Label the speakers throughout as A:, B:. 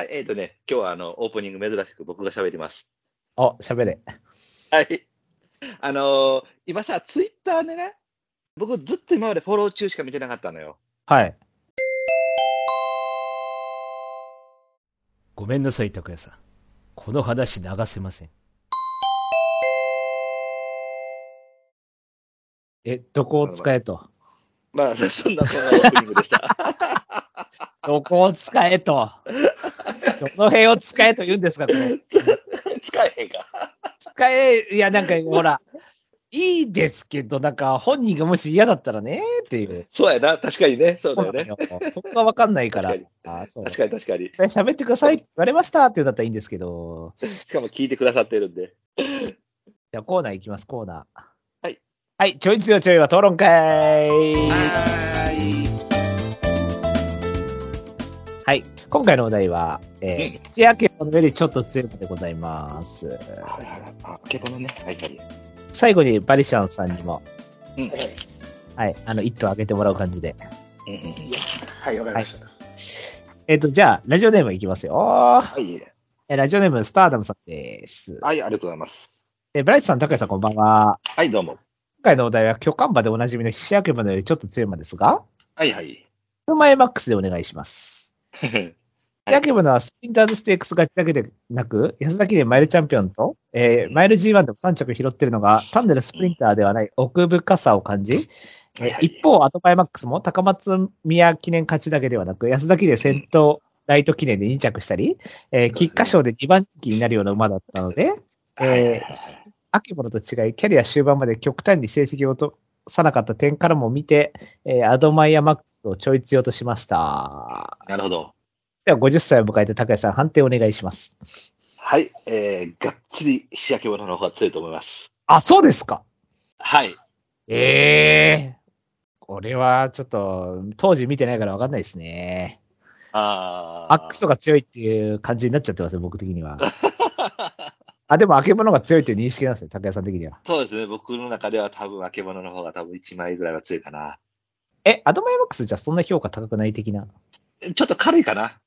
A: はい、えっ、とね、今日はあの、オープニング珍しく僕が喋ります。
B: お、喋れ。
A: はい。あのー今さ、ツイッターでね、僕ずっと今までフォロー中しか見てなかったのよ。
B: はい。
C: ごめんなさい、拓也さん。この話流せません。
B: え、どこを使えと？
A: まあ、そんな、そんなオープニングでした。
B: どこを使えと？どの辺を使えと言うんですか、これ。
A: 使えへんか。
B: 使え、いや、なんか、ほら、いいですけど、なんか、本人がもし嫌だったらね、っていう。
A: そうやな、確かにね、そうだよね。
B: そこがわかんないから
A: 確。
B: あそう。
A: 確かに確かに。
B: 喋ってくださいって言われましたって言うんだったらいいんですけど。
A: しかも聞いてくださってるんで。
B: じゃあ、コーナーいきます、コーナー。
A: はい。
B: はい、ちょい強いちょいは討論会
A: はーい。
B: はい。今回のお題は、えー、口開けの上でちょっと強いのでございます。
A: はいはいはい。あ、ケボのね。はいはい。
B: 最後にバリシャンさんにも、
A: うん。
B: はい、あの、一頭あげてもらう感じで。
A: うんうんうん。
D: はい、わかりました。
B: えっ、と、じゃあ、ラジオネームいきますよ。
A: はい。
B: えーラジオネーム、スターダムさんです。
A: はい、ありがとうございます。
B: えーブライスさん、高谷さん、こんばんは。
A: はい、どうも。
B: 今回のお題は、巨漢馬でおなじみの菱明馬のよりちょっと強い馬ですが、
A: はいはい。
B: 数前マックスでお願いします。
A: はい
B: 菱明馬はスプリンターズステークス勝ちだけでなく、安田記念マイルチャンピオンと、えーマイル G1 でも3着拾ってるのが、単なるスプリンターではない奥深さを感じ、えー一方、アトパイマックスも高松宮記念勝ちだけではなく、安田記念先頭ライト記念で2着したり、えー、菊花賞で2番人気になるような馬だったので、えー、秋物と違い、キャリア終盤まで極端に成績を落とさなかった点からも見て、えーアドマイヤマックスをちょい強としました。
A: なるほど。
B: では、50歳を迎えた高谷さん、判定お願いします。
A: はい、えー、がっつり石焼き物の方が強いと思います。
B: あ、そうですか
A: はい。
B: ええこれはちょっと、当時見てないから分かんないですね。
A: あ
B: マックスが強いっていう感じになっちゃってますね、僕的には。あ、でも、あけぼのが強いっていう認識なんですね、高谷さん的には。
A: そうですね、僕の中では多分、あけぼのの方が多分1枚ぐらいは強いかな。
B: え、アドマイマックスじゃそんな評価高くない的な？
A: ちょっと軽いかな、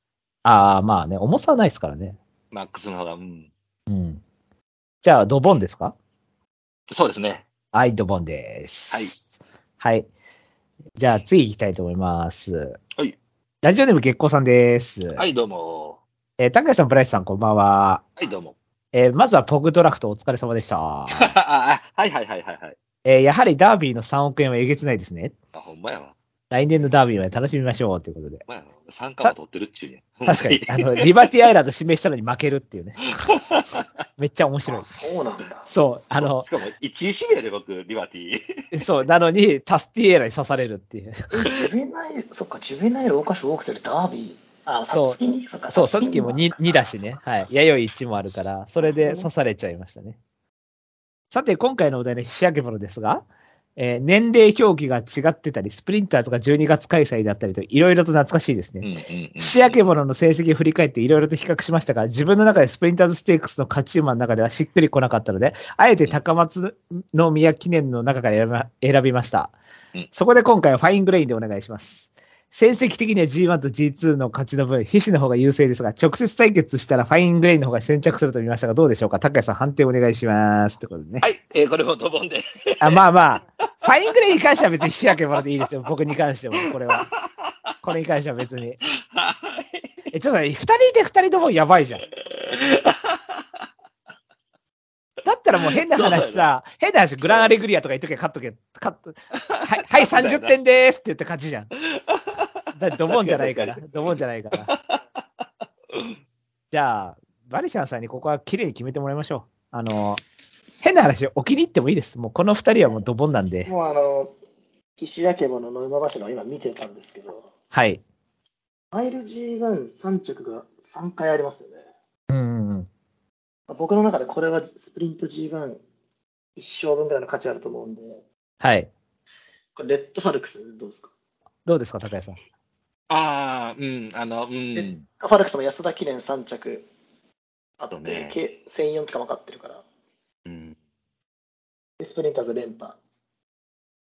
B: ああ、まあね、重さはないですからね。
A: マックスの方が。うん。
B: うん。じゃあ、ドボンですか？
A: そうですね。
B: はい、ドボンです。はい。はい。じゃあ、次行きたいと思います。
A: はい。
B: ラジオネーム月光さんです。
A: はい、どうも。
B: えー高谷さん、ブライスさん、こんばんは。
A: はい、どうも。
B: えーまずはポグドラフトお疲れ様でした。
A: はいはいはいはいはい。
B: えーやはりダービーの3億円はえげつないですね。
A: あ、ほんまやわ。
B: 来年のダービーまで楽しみましょうということで。
A: まやわ。参加も取ってるっちゅうね。
B: 確かに、あの、リバティアイランド指名したのに負けるっていうね。めっちゃ面白い
D: あ。そうなんだ。
B: そう、あの
A: し、かも、1位指名で僕、リバティ。
B: そう、なのに、タスティエーラに刺されるっていう。
D: え、ジュベナイル、そっか、ジュベナイル、桜花賞、オークスでダービー。あ、
B: そう
D: そ
B: う、サツキも
D: に
B: 2, 2だしね。はい。弥生1もあるから、それで刺されちゃいましたね。さて、今回のお題の仕上げ物ですが、えー年齢表記が違ってたり、スプリンターズが12月開催だったりと、いろいろと懐かしいですね。
A: うんうんうん。
B: 仕上げ物の成績を振り返っていろいろと比較しましたが、自分の中でスプリンターズステークスの勝ち馬の中ではしっくりこなかったので、あえて高松の宮記念の中から選びま選びました
A: うん。
B: そこで今回はファイングレインでお願いします。成績的には G1 と G2 の勝ちの分、ヒシの方が優勢ですが、直接対決したらファイングレインの方が先着すると見ましたが、どうでしょうか？高谷さん判定お願いします。ってことでね。
A: はい、えー、これもドボンで。
B: あまあまあ、ファイングレインに関しては別に仕上げもらっていいですよ。僕に関しても、これは。これに関しては別に。
A: はい。
B: え、ちょっとね、二人で二人ともやばいじゃん。だったらもう変な話さ、変な話、グランアレグリアとか言っとけ、勝っとけ、勝っと、はい、はい、30点でーすって言って勝ちじゃん。だ ドボンじゃないから、ドボンじゃないから。じゃあ、バリシャンさんにここは綺麗に決めてもらいましょう。あの、変な話、お気に入ってもいいです。もうこの二人はもうドボンなんで。
D: もうあの、岸焼け物の馬柱を今見てたんですけど、
B: はい。
D: マイル G13 着が3回ありますよね。
B: うんうんうん。
D: 僕の中でこれはスプリント G1 一勝分ぐらいの価値あると思うんで、
B: はい。
D: これレッドファルクスどうですか、
B: どうですか、高谷さん？
A: ああ、うん、あの、うん。
D: レッドファルクスも安田記念3着あって、
A: ね
D: 計1004とか分かってるから、
A: うん、
D: でスプリンターズ連覇。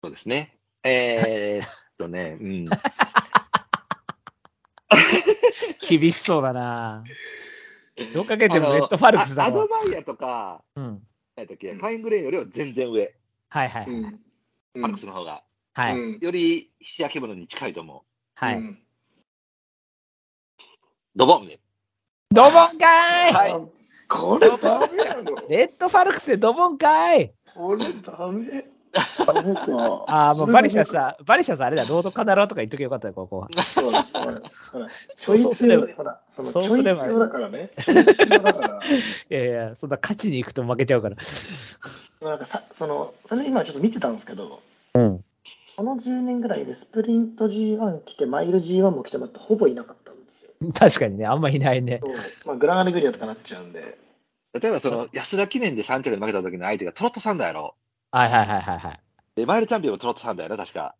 A: そうですね。えー っとね、うん。
B: 厳しそうだなどうかけてもレッドファルクスだ
A: あア。ドバイアとか、
B: うん。
A: 何だっけ、ファイングレインよりは全然上、
B: はいはい。
D: うん。
A: ファルクスの方が。
B: はい。
D: うん
A: より日焼け物に近いと思う。
B: はい。
D: うん
A: ドボンで。
B: ドボンかーい、
A: はい
D: これダメやろ。
B: レッドファルクスでドボンかい
D: これダメ。ダメか。
B: ああ、もうバリシャさ、バリシャさあれだ、ロードカナローとか言っときゃよかったよ、ここは。
D: そうだほらほらちょい
B: そうそうすれば
D: 強い、ほら、その
B: そうすれば
D: 強だからね。ちょい強だから。
B: いやいや、そんな勝ちに行くと負けちゃうから。
D: なんかさ、その、それ今ちょっと見てたんですけど、
B: うん。
D: この10年ぐらいでスプリント G1 来て、マイル G1 も来てもらってほぼいなかった。
B: 確かにね、あんまいないね。
D: まあ、グランアレグリアとかなっちゃうんで。
A: 例えばその安田記念で3着で負けた時の相手がトロットサンダーやろ。
B: はいはいはいはいはい。
A: で、マイルチャンピオンもトロットサンダーやろ、確か。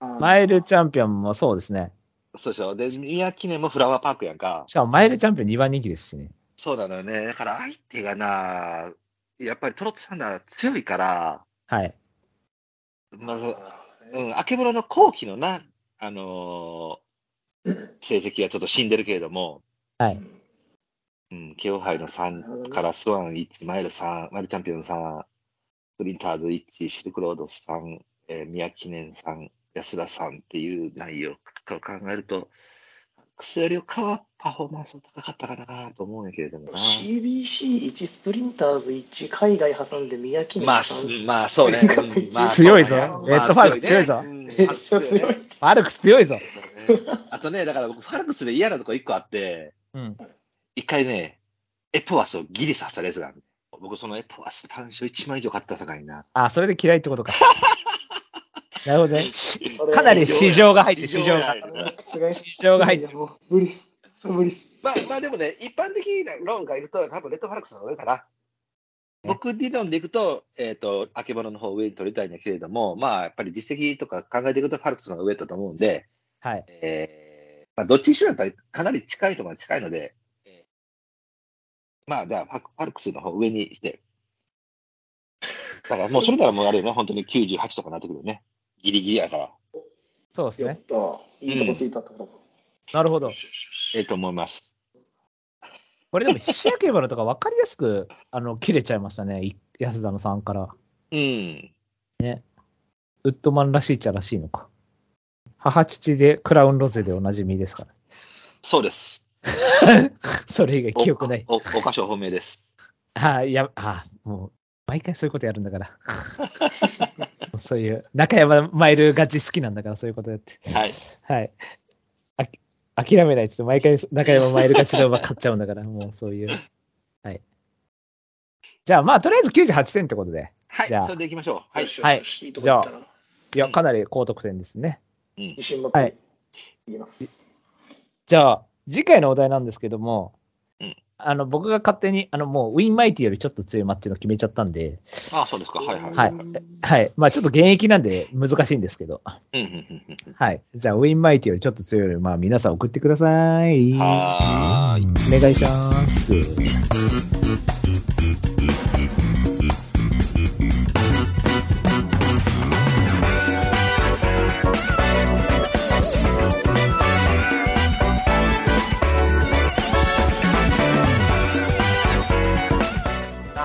B: マイルチャンピオンもそうですね。
A: そうでしょ。で、宮記念もフラワーパークやんか。
B: しかもマイルチャンピオン2番人気ですしね。
A: そうなのよね。だから相手がな、やっぱりトロットサンダー強いから、
B: はい。
A: まあ、うん、あけぼのの後期のな、あのー成績はちょっと死んでるけれども、
B: はい。
A: うん、ケオハイの3からスワン1、マイル3、マイルチャンピオン3、プリンターズ1、シルクロード3、えー、宮記念3、安田3っていう内容を考えると、クスよりかはパフォーマンス高かったかなと思うんやけれどもな。
D: CBC1、スプリンターズ1、海外挟んで宮城
A: まあ、まあ、そうね。
B: 強いぞレッドファルクス強いぞ
A: うん
D: めっちゃ強い。
B: ファルクス強いぞ。
A: あとね、だから僕、ファルクスで嫌なとこ1個あって、
B: うん。
A: 一回ね、エポワスをギリさせたレースがある。僕、そのエポワス単勝1万以上買ってたさかいな。
B: あ、それで嫌いってことか。なるほどね。しかなり市場が入って、市場が。
D: 覆
B: 市場が入って
D: 無理っす。そう無理っす。
A: まあ、まあでもね、一般的な論からいくと、多分レッドファルクスの上かな。僕理論でいくと、えっ、と、あけぼのの方を上に取りたいんだけれども、まあ、やっぱり実績とか考えていくと、ファルクスの方が上だと思うんで、
B: はい。
A: えー、まあ、どっちにしろやっぱりかなり近いところに近いので、えーまあ、だからファファルクスの方上にして、だからもうそれならもうあれよね、本当に98とかなってくるよね。ギリギリやから。
B: そうですね。
D: やった。いいとこついたってこと
B: なるほど。
A: ええと思います。
B: これでも、菱焼け花とか分かりやすく、あの、切れちゃいましたね。い安田の3から。
A: うん。
B: ウッドマンらしいっちゃらしいのか。母父でクラウンロゼでおなじみですから。
A: そうです。
B: それ以外記憶ない。
A: お、お菓子は本命です。
B: ああ、いや、ああ、もう、毎回そういうことやるんだから。そういう、中山マイルガチ好きなんだから、そういうことやって。
A: はい。
B: はい。あき諦めないっつって、毎回中山マイルガチで馬買っちゃうんだから、もうそういう。はい。じゃあ、まあ、とりあえず98点ってことで。
A: はい。
B: じゃあ
A: それでいきましょう。はい
D: よ。
B: い
D: よしよしいいとこ行ったな。
B: いや、かなり高得点ですね。
D: 自信持って
B: はい
D: ます。
B: じゃあ、次回のお題なんですけども、
A: うん
B: あの、僕が勝手に、あの、もう、ウィンマイティよりちょっと強いマッチの決めちゃったんで、
A: あそうですか。はいはい。
B: はいはい。まあ、ちょっと現役なんで難しいんですけど、
A: うんうんうんうん
B: はい。じゃあ、ウィンマイティよりちょっと強いので、まあ、皆さん送ってください。
A: はーい。
B: お願いします。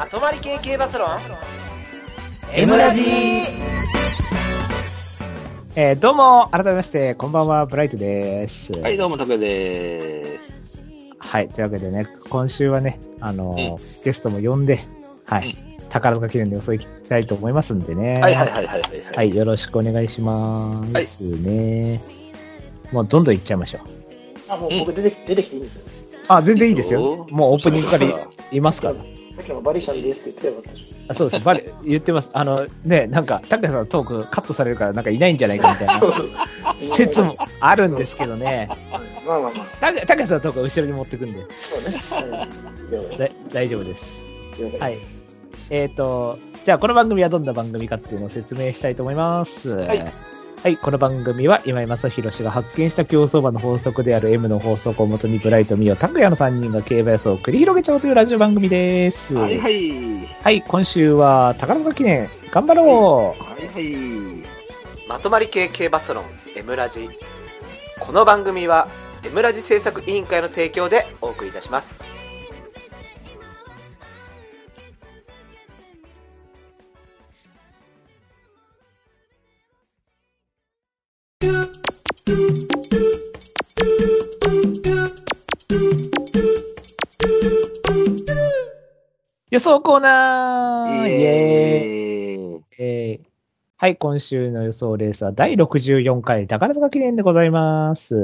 C: まとまり系系バスロン
B: M ラジえーどうも、改めまして、こんばんは、ブライトです。
A: はい、どうも、竹です。
B: はい。というわけでね、今週はね、あのーゲストも呼んで、はい。宝塚記念で予想いきたいと思いますんでね。
A: はいはいはいはいはい。
B: はい、よろしくお願いしますね。もうどんどんいっちゃいましょう。
D: あ、もう僕出てき出てきていいんですよ。
B: あ、全然いいです
A: いい
B: よ
A: ぞ。
B: もうオープニングからいいますから。
D: さっきのバリシャンですって言って。
B: あそうです。バレ、言ってます。あの、ね、なんか、拓也さんのトークカットされるから、なんかいないんじゃないかみたいな説もあるんですけどね。
D: まあまあまあ、
B: 拓也拓也さんのトークは後ろに持ってくんで、
D: そうね。はい了解
B: だ大丈夫です。
D: 了解
B: はい。えっ、と、じゃあこの番組はどんな番組かっていうのを説明したいと思います。はいはい、この番組は今井正弘氏が発見した競走馬の法則である M の法則をもとにブライト、ミオ、拓也の3人が競馬予想を繰り広げちゃおうというラジオ番組です。
A: はいはい。
B: はい、今週は宝塚記念、頑張ろう、
A: はいはい。
C: まとまり系系バスロン M ラジこの番組は村地制作委員会の提供でお送りいたします
B: 予想コーナーイエーイ
A: えー
B: えーはい、今週の予想レースは第64回宝塚記念でございます。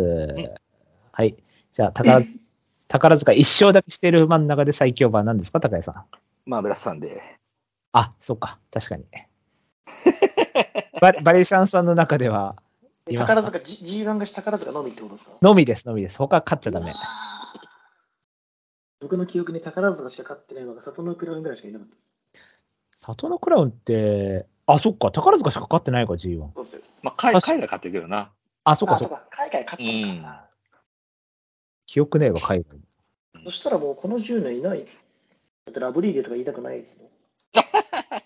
B: はい。じゃあ、宝塚 宝塚一勝だけしている真ん中で最強馬は何ですか、高谷さん。
A: まあ、ブラスさんで。
B: あ、そっか、確かに。バリバリシャンさんの中では、
D: 宝塚、G- G1 が宝塚のみってことですか？
B: のみです、のみです。他勝っちゃダメ。
D: 僕の記憶に宝塚しか勝ってないのが里のクラウンぐらいしかいなかったです。
B: 里のクラウンって、あ、そっか、宝塚しか勝ってないか、G1。
D: そうっすよ。
A: まあ、海海外買ってるけどな。
B: あ、そっか、
D: あ、
B: そっか。
D: 海外勝ったのかな。
B: 記憶ねえわ、海外。
D: そしたらもうこの10年いない。だってラブリーデーとか言いたくないですね。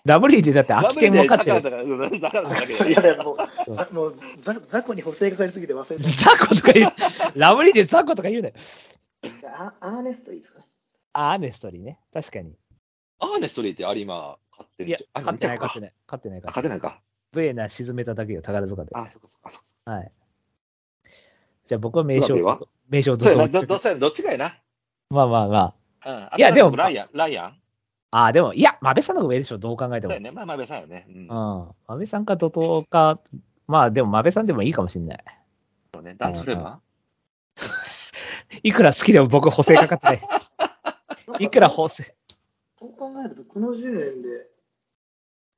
B: ダブリーでだって秋天も勝ってる。
A: だから、うんだからだけど
D: いやいや、もう、ざもうざ雑魚に補正がかかりすぎて忘れて
B: ザコとか言う。ラブリーでザコとか言うね。
D: た。あアーネストいいですか？
B: アネストリーね。確かに。
A: アーネストリーって有馬買って
B: いや、
A: あ
B: 勝ってない、勝ってない。勝ってない
A: あ
B: から。
A: 勝てないか。
B: ブエナ沈めただけよ、宝塚で。
A: あ、そっかそ。
B: はい。じゃあ僕は名称と、名称とど
A: っちがやな？
B: まあまあま
A: うん。
B: いやでも
A: ライアン、ライアン？
B: あ。あ、でも、いや、マベさんの方が上でしょ、どう考えても
A: そうや。ね。まあ、まあ、別さんよね。うん。
B: うん。マベさんか怒涛か、まあでもマベさんでもいいかもしんない。
A: そうね。ダンスフレーマ
B: いくら好きでも僕補正かかってない。いくら補正。
D: そう考えると、この10年で、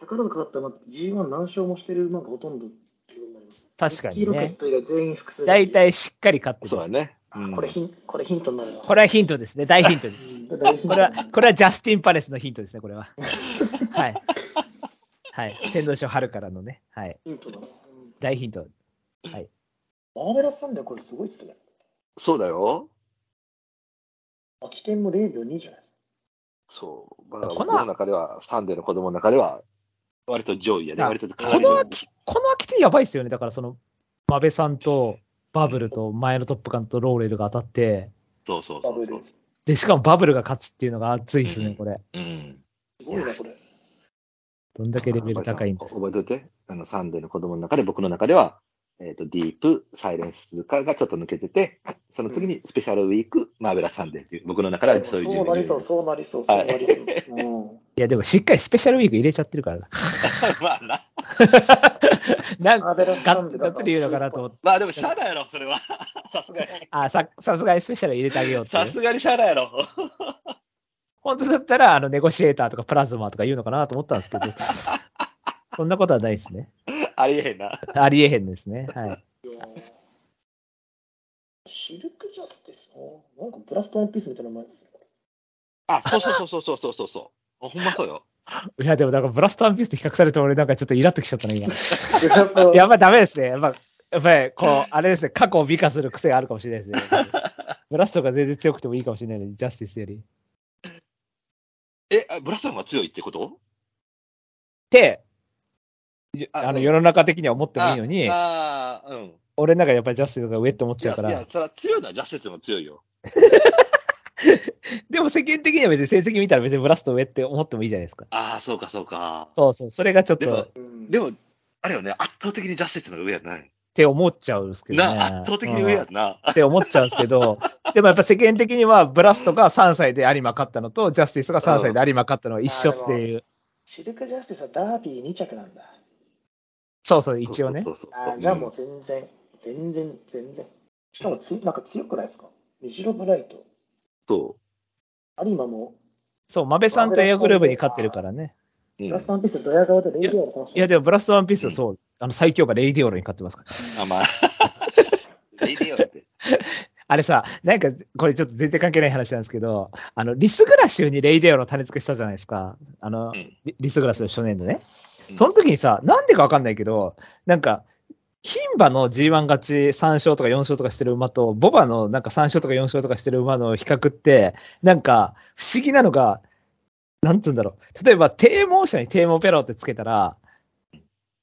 D: 宝塚勝った馬って G1 何勝もしてる馬がほとんどっていうことになります。
B: 確かにね。
D: ト以外全員複数
B: 大体しっかり勝ってる。
A: そうやね。
D: あ
A: うん
D: これヒンこれヒントになるな。
B: これはヒントですね。大ヒントです。これは、これはジャスティン・パレスのヒントですね、これは。はい。はい。天童賞春からのね。はい。
D: ヒントだ。うん
B: 大ヒント。
D: マーベラスサンデーこれすごいっすね。
A: そうだよ。
D: 秋天も0秒2じゃないですか。
A: そう。まあ、
B: この
A: 中では、サンデーの子供の中では、割と上位やね。
B: あ
A: 割と
B: この秋、この秋天やばいっすよね。だからその、マベさんとバブルとマヤノトップガンとローレルが当たって、
A: そうそうそうそう。
B: で、しかもバブルが勝つっていうのが熱いですね、これ。
A: うん。
D: すごいな、これ。
B: どんだけレベル高いんだ。
A: 覚えておいて、あの、サンデーの子供の中で、僕の中では、えっ、と、ディープ、サイレンススズカがちょっと抜けてて、その次にスペシャルウィーク、マーベラスサンデーっていう、僕の中ではそういう
D: そうなりそう、そうなりそう、そうなりそう。うん
B: いや、でもしっかりスペシャルウィーク入れちゃってるからな。
A: まあな。
B: なん
D: マーベラスサンデー
B: ッガッツリ言うのかなと思って。
A: まあでも、シャアだやろ、それは。さすがに。
B: あ、さ、さすがにスペシャル入れてあげようってね、
A: さすがにシャアだやろ。
B: 本当だったら、あの、ネゴシエーターとかプラズマとか言うのかなと思ったんですけど、そんなことはないですね。
A: ありえへんな。
B: ありえへんですね。はい。
D: シルクジャスティスななんかブラストワンピースみたいな名前ですね。
A: あ、そうそうそうそうそうそうそう。ほんまそうよ。
B: いや、でもなんかブラストワンピースと比較されて俺なんかちょっとイラっときちゃったな、今。
D: やっぱ
B: やっぱダメですね。やっぱ、やっぱり、こう、あれですね、過去を美化する癖があるかもしれないですね。ブラストが全然強くてもいいかもしれないのに、ジャスティスより。っ
A: え、あブラスさんが強いってこと？
B: て、
A: あ
B: あの、世の中的には思ってもいいのに、
A: ああー、うん。
B: 俺の中でやっぱりジャスティスが上って思っ
A: い
B: ちゃうか、ら、、
A: やいやそれは強いのはジャスティスも強いよ。
B: でも世間的には別に成績見たら別にブラスト上って思ってもいいじゃないですか。
A: ああ、そうかそうか。
B: そうそう、それがちょっ
A: でも
B: と、っ
D: うん
A: でも、あれよね、圧倒的にジャスティスの方が上やない。
B: て思っちゃうんですけどね。
A: な、圧倒的に上やんな。
B: って思っちゃうんですけど、でもやっぱ世間的にはブラストが3歳で有馬勝ったのと、ジャスティスが3歳で有馬勝ったのは一緒っていう。
D: シルクジャスティスはダービー2着なんだ。
B: そうそう、一応ね。
A: そうそうそう
D: あーじゃあもう全然、全然、全然。しかもつなんか強くないですか？メジロブライト。
A: そ
D: 有馬も、
B: そう、マベさんとエアグルーヴに勝ってるからね。
D: ブラストワンピースドヤ顔でレイディオール倒して
B: いや、でもブラストワンピースはそう、あの最強がレイディオールに勝ってますから。
A: あ、まあ。レイデオロって。
B: あれさ、なんか、これちょっと全然関係ない話なんですけど、あの、リスグラ州にレイディオールを種付けしたじゃないですか。あの、
A: うん
B: リリスグラスの初年度ね。
A: うん
B: その時にさ、なんでかわかんないけど、なんか、牝馬の G1 勝ち3勝とか4勝とかしてる馬と、ボバのなんか3勝とか4勝とかしてる馬の比較って、なんか、不思議なのが、なんつうんだろう。例えば、低毛者に低毛ペロってつけたら、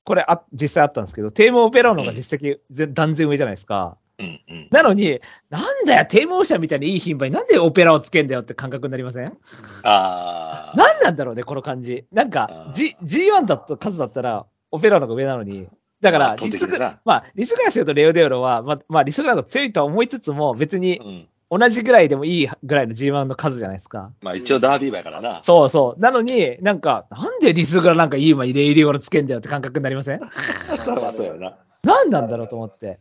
B: これあ、実際あったんですけど、低毛ペロの方が実績、ぜ断然上じゃないですか。
A: うんうん。
B: なのに、なんだよ、テーマオーシャンみたいにいい牝馬になんでオペラをつけんだよって感覚になりません？
A: ああ。
B: なんなんだろうね、この感じ。なんか
A: あ、ー
B: G、G1 だと数だったら、オペラの方が上なのに、だから、
A: まあ圧
B: リスグまあ、リスグラシオとレオデオロは、まあ、まあ、リスグラの方が強いとは思いつつも、別に
A: うん。
B: 同じぐらいでもいいぐらいの G1 の数じゃないですか。
A: まあ一応ダービー馬やからな。
B: そうそう。なのに、なんか、なんでリスグラなんかいい馬にレイリオロつけんだよって感覚になりません？
A: そうそうやな。
B: なんなんだろうと思って。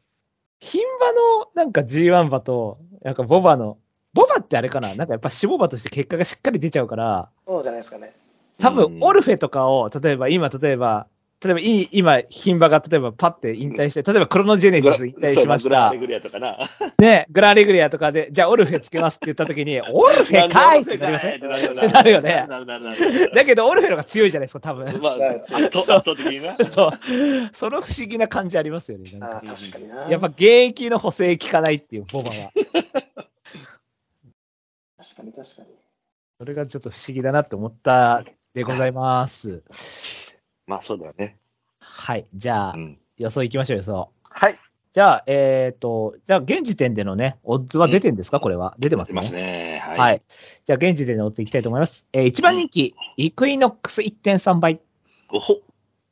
B: 牝馬のなんか G1 馬と、なんかボバの、ボバってあれかな？なんかやっぱ脂肪馬として結果がしっかり出ちゃうから、
D: そうじゃないですかね。
B: 多
A: うん
B: 分オルフェとかを、例えば今、例えば、例えばいい、今、牝馬が例えばパッて引退して、例えばクロノジェネシス引退しました
A: グラレ。グリアとかな。
B: ね、グラレグリアとかで、じゃあオルフェつけますって言った時に、オルフェかいってなりません？
A: ってなるよ
B: って なるよね
A: なるなるなる。
B: だけどオルフェの方が強いじゃないですか、多分。
A: まあ、圧倒的にな。
B: そう。その不思議な感じありますよね。なんか
D: 確かにな。
B: やっぱ現役の補正効かないっていう、ボバは。
D: 確かに確かに。
B: それがちょっと不思議だなって思ったでございます。
A: まあそうだよね。
B: はい。じゃあ
A: う、ん。
B: 予想行きましょう、予想。
A: はい。
B: じゃあ、えっ、と、じゃあ、現時点でのね、オッズは出てんですか、これは。出てますね。
A: 出ますね。はい。
B: はい。じゃあ、現時点でオッズいきたいと思います。えー、1番人気、イクイノックス1.3倍。
A: おほ。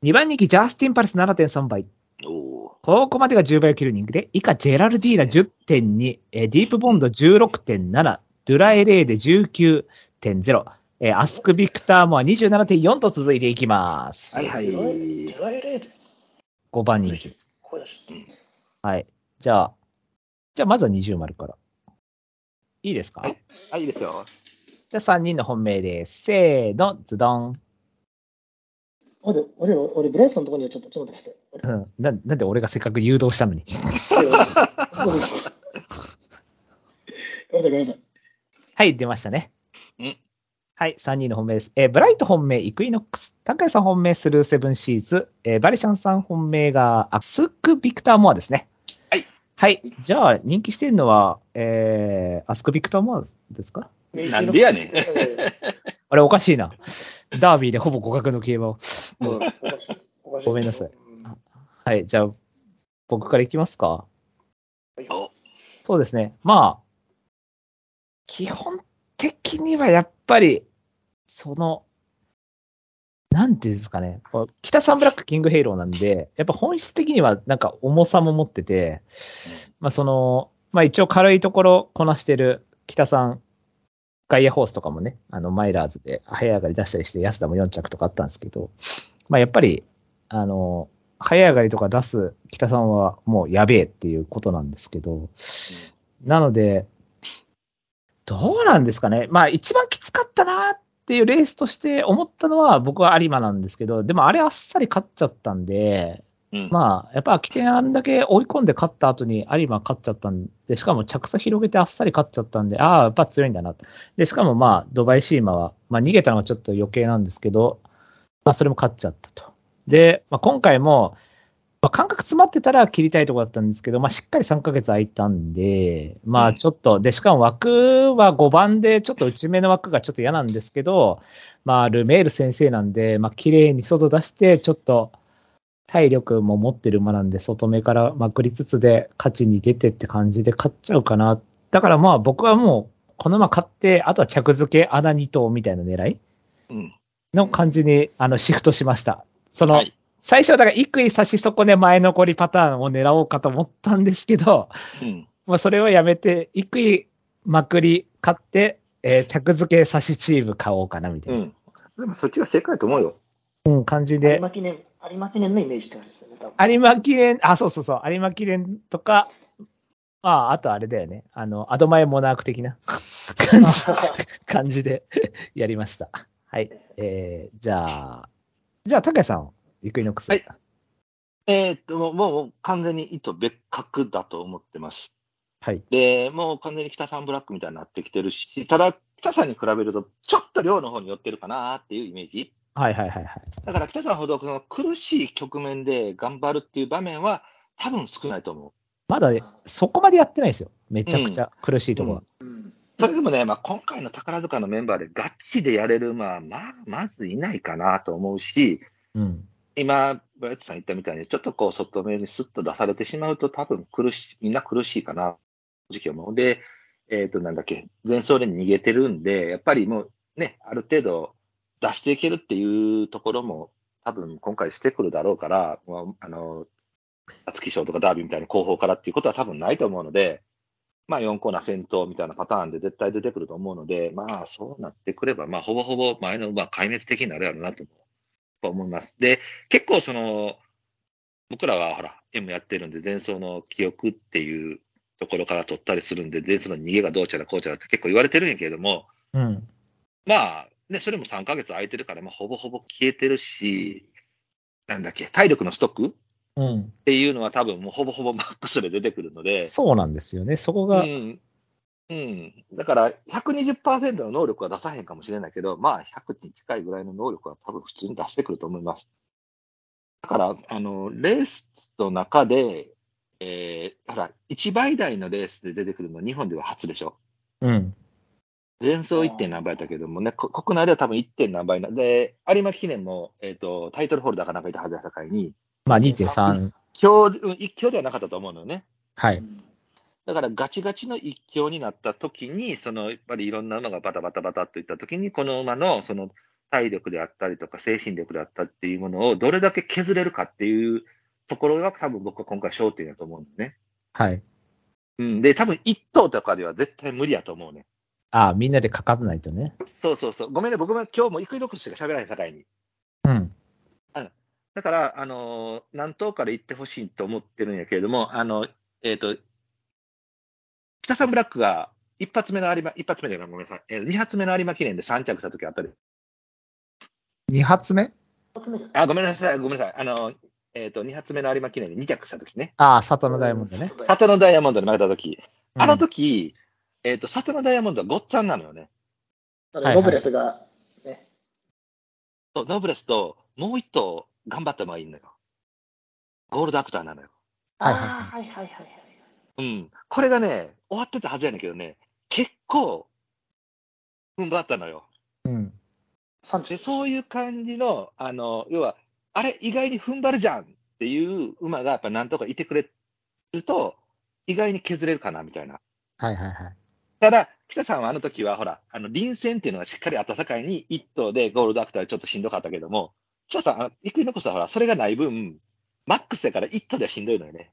B: 2番人気、ジャスティンパレス7.3倍。
A: おお
B: ここまでが10倍を切る人気で、以下、ジェラルディーナ10.2、えーディープボンド16.7、ドゥラエレーで19.0、えーアスクビクターモア27.4と続いていきます。
A: はいはい。
D: ジェラエレーで。
B: 5番人気です。はい。じゃあ、じゃあまずは20丸から。いいですか、
A: はいあ、いいですよ。
B: じゃあ3人の本命です。せーの、ズドン。
D: 俺、俺、俺、ブライスのところにはちょっと、ちょっと待ってください。
B: うんななんで俺がせっかく誘導したのに。
D: 俺ごめんなさい、ごめんなさい。
B: はい、出ましたね
A: うん。
B: はい、3人の本命です。えーブライト本命、イクイノックス。高谷さん本命、スルーセブンシーズ。えーバリシャンさん本命が、アスク・ビクター・モアですね。
A: はい。
B: はい。じゃあ、人気してるのは、えーアスク・ビクター・モアですか？
A: なんでやねん。
B: あれ、おかしいな。ダービーでほぼ互角の競馬を。ごめんなさい
D: うん
B: はい、じゃあ、僕からいきますか。
A: お
B: そうですね。まあ、基本的にはやっぱり、その、なんていうんですかね。北サンブラックキングヘイローなんで、やっぱ本質的にはなんか重さも持ってて、まあその、まあ一応軽いところこなしてる北さん、ガイアホースとかもね、あのマイラーズで早上がり出したりして、安田も4着とかあったんですけど、まあやっぱり、あの、早上がりとか出す北さんはもうやべえっていうことなんですけど、なので、どうなんですかね。まあ一番きつかったなっていうレースとして思ったのは僕は有馬なんですけど、でもあれあっさり勝っちゃったんで、
A: うん。
B: まあやっぱ起点あんだけ追い込んで勝った後に有馬勝っちゃったんで、しかも着差広げてあっさり勝っちゃったんで、ああ、やっぱ強いんだなと。で、しかもまあドバイシーマは、まあ逃げたのはちょっと余計なんですけど、まあそれも勝っちゃったと。で、まあ今回も、まあ、感覚詰まってたら切りたいところだったんですけど、まあ、しっかり3ヶ月空いたんで、まあ、ちょっと、で、しかも枠は5番で、ちょっと内目の枠がちょっと嫌なんですけど、まあ、ルメール先生なんで、まあ、綺麗に外出して、ちょっと、体力も持ってる馬なんで、外目からまくりつつで、勝ちに出てって感じで勝っちゃうかな。だからまあ、僕はもう、この馬勝って、あとは着付け穴2頭みたいな狙い
A: うん。
B: の感じに、あの、シフトしました。その、
A: はい。
B: 最初はだから、幾位差し損ね前残りパターンを狙おうかと思ったんですけど、
A: うん。
B: まあそれをやめて、幾位まくり買って、えー着付け差しチーム買おうかなみたいな、
A: うん。でもそっちが正解だと思うよ。
B: うん感じ
D: 有
B: で、
D: 馬記念、有馬記念のイメージって感じですよね、多分。
B: 有馬記念、あ、そうそうそう、有馬記念とか、まあ、あとあれだよね、あの、アドマイモナーク的な 感じ、感じでやりました。はい。えー、じゃあ、じゃあ、高谷さん、イクイノックス。
A: はいえーっと、もう完全に意図別格だと思ってます。
B: はい。
A: で、もう完全に北さんブラックみたいになってきてるし、ただ、北さんに比べると、ちょっと量の方に寄ってるかなっていうイメージ。
B: はいはいはいはい。
A: だから北さんほどその苦しい局面で頑張るっていう場面は多分少ないと思う。
B: まだそこまでやってないですよ。めちゃくちゃ苦しいところは。
D: うん
A: それでもね、まあ、今回の宝塚のメンバーでガチでやれる馬は、まあ、まずいないかなと思うし、
B: うん。
A: 今、ブライトさん言ったみたいに、ちょっとこう、外目にスッと出されてしまうと、多分苦しい、みんな苦しいかな、正直思う。で、えっ、と、なんだっけ、前走で逃げてるんで、やっぱりもうね、ある程度出していけるっていうところも、多分今回してくるだろうから、もうあの、皐月賞とかダービーみたいに後方からっていうことは多分ないと思うので、まあ4コーナー先頭みたいなパターンで絶対出てくると思うので、まあそうなってくれば、まあほぼほぼ前の馬壊滅的になるやろうなと思ういます。で、結構その、僕らはほら、M やってるんで、前走の記憶っていうところから取ったりするんで、前走の逃げがどうちゃらこうちゃらって結構言われてるんやけれども、
B: うん。
A: まあ、ね、それも3ヶ月空いてるから、まあ、ほぼほぼ消えてるし、なんだっけ、体力のストックっ
B: うん。
A: ていうのは多分もうほぼほぼマックスで出てくるので、
B: そうなんですよね。そこが、
A: うん。うん。だから、120%の能力は出さへんかもしれないけど、まあ、100に近いぐらいの能力は多分普通に出してくると思います。だから、あの、レースの中で、えー、ほら、1倍台のレースで出てくるの日本では初でしょ。
B: うん。
A: 前走 1. 点何倍だったけどもね、こ国内では多分 1. 点何倍な。で、有馬記念も、えっ、と、タイトルホルダーかなんかいたはずだったからに、
B: まあ2.3。
A: 強、うん一強ではなかったと思うのよね。
B: はい。
A: だからガチガチの一強になった時に、そのやっぱりいろんな馬がバタバタバタっといった時に、この馬のその体力であったりとか精神力であったっていうものをどれだけ削れるかっていうところが多分僕は今回焦点だと思うんだよね。
B: はい。
A: うん。で、多分一頭とかでは絶対無理やと思うね。
B: ああ、みんなでかからないとね。
A: そうそうそう。ごめんね、僕も今日もイクイノックスしか喋らない境に。
B: うん。
A: だから、あのー何頭から行ってほしいと思ってるんやけれども、あの、えっ、と、北さんブラックが一発目の有馬、一発目じゃない、ごめんなさい。えー、二発目の有馬記念で3着した時あったで。
B: 2発目？
A: あ、ごめんなさい、ごめんなさい。あのーえっ、と、二発目の有馬記念で2着した時ね。
B: ああ、里のダイヤモンドね。
A: 里のダイヤモンドで負けた時。あの
B: うん
A: 時、えっ、と、里のダイヤモンドはごっつぁんなのよね。
D: ノブレスが、ね、
A: そうノブレスともう一頭頑張った馬がいいのよ。ゴールドアクターなのよ。
B: はいはいはい。
A: うん。これがね、終わってたはずやねんけどね、結構、踏ん張ったのよ。
B: うん。
A: で、そういう感じの、あの、要は、あれ、意外に踏ん張るじゃんっていう馬が、やっぱなんとかいてくれると、意外に削れるかな、みたいな。
B: はいはいはい。
A: ただ、北さんはあの時は、ほら、あの、臨戦っていうのがしっかりあった境に、一頭でゴールドアクターでちょっとしんどかったけども、北さん、あの、イクイノックスはほら、それがない分、マックスだから一頭ではしんどいのよね。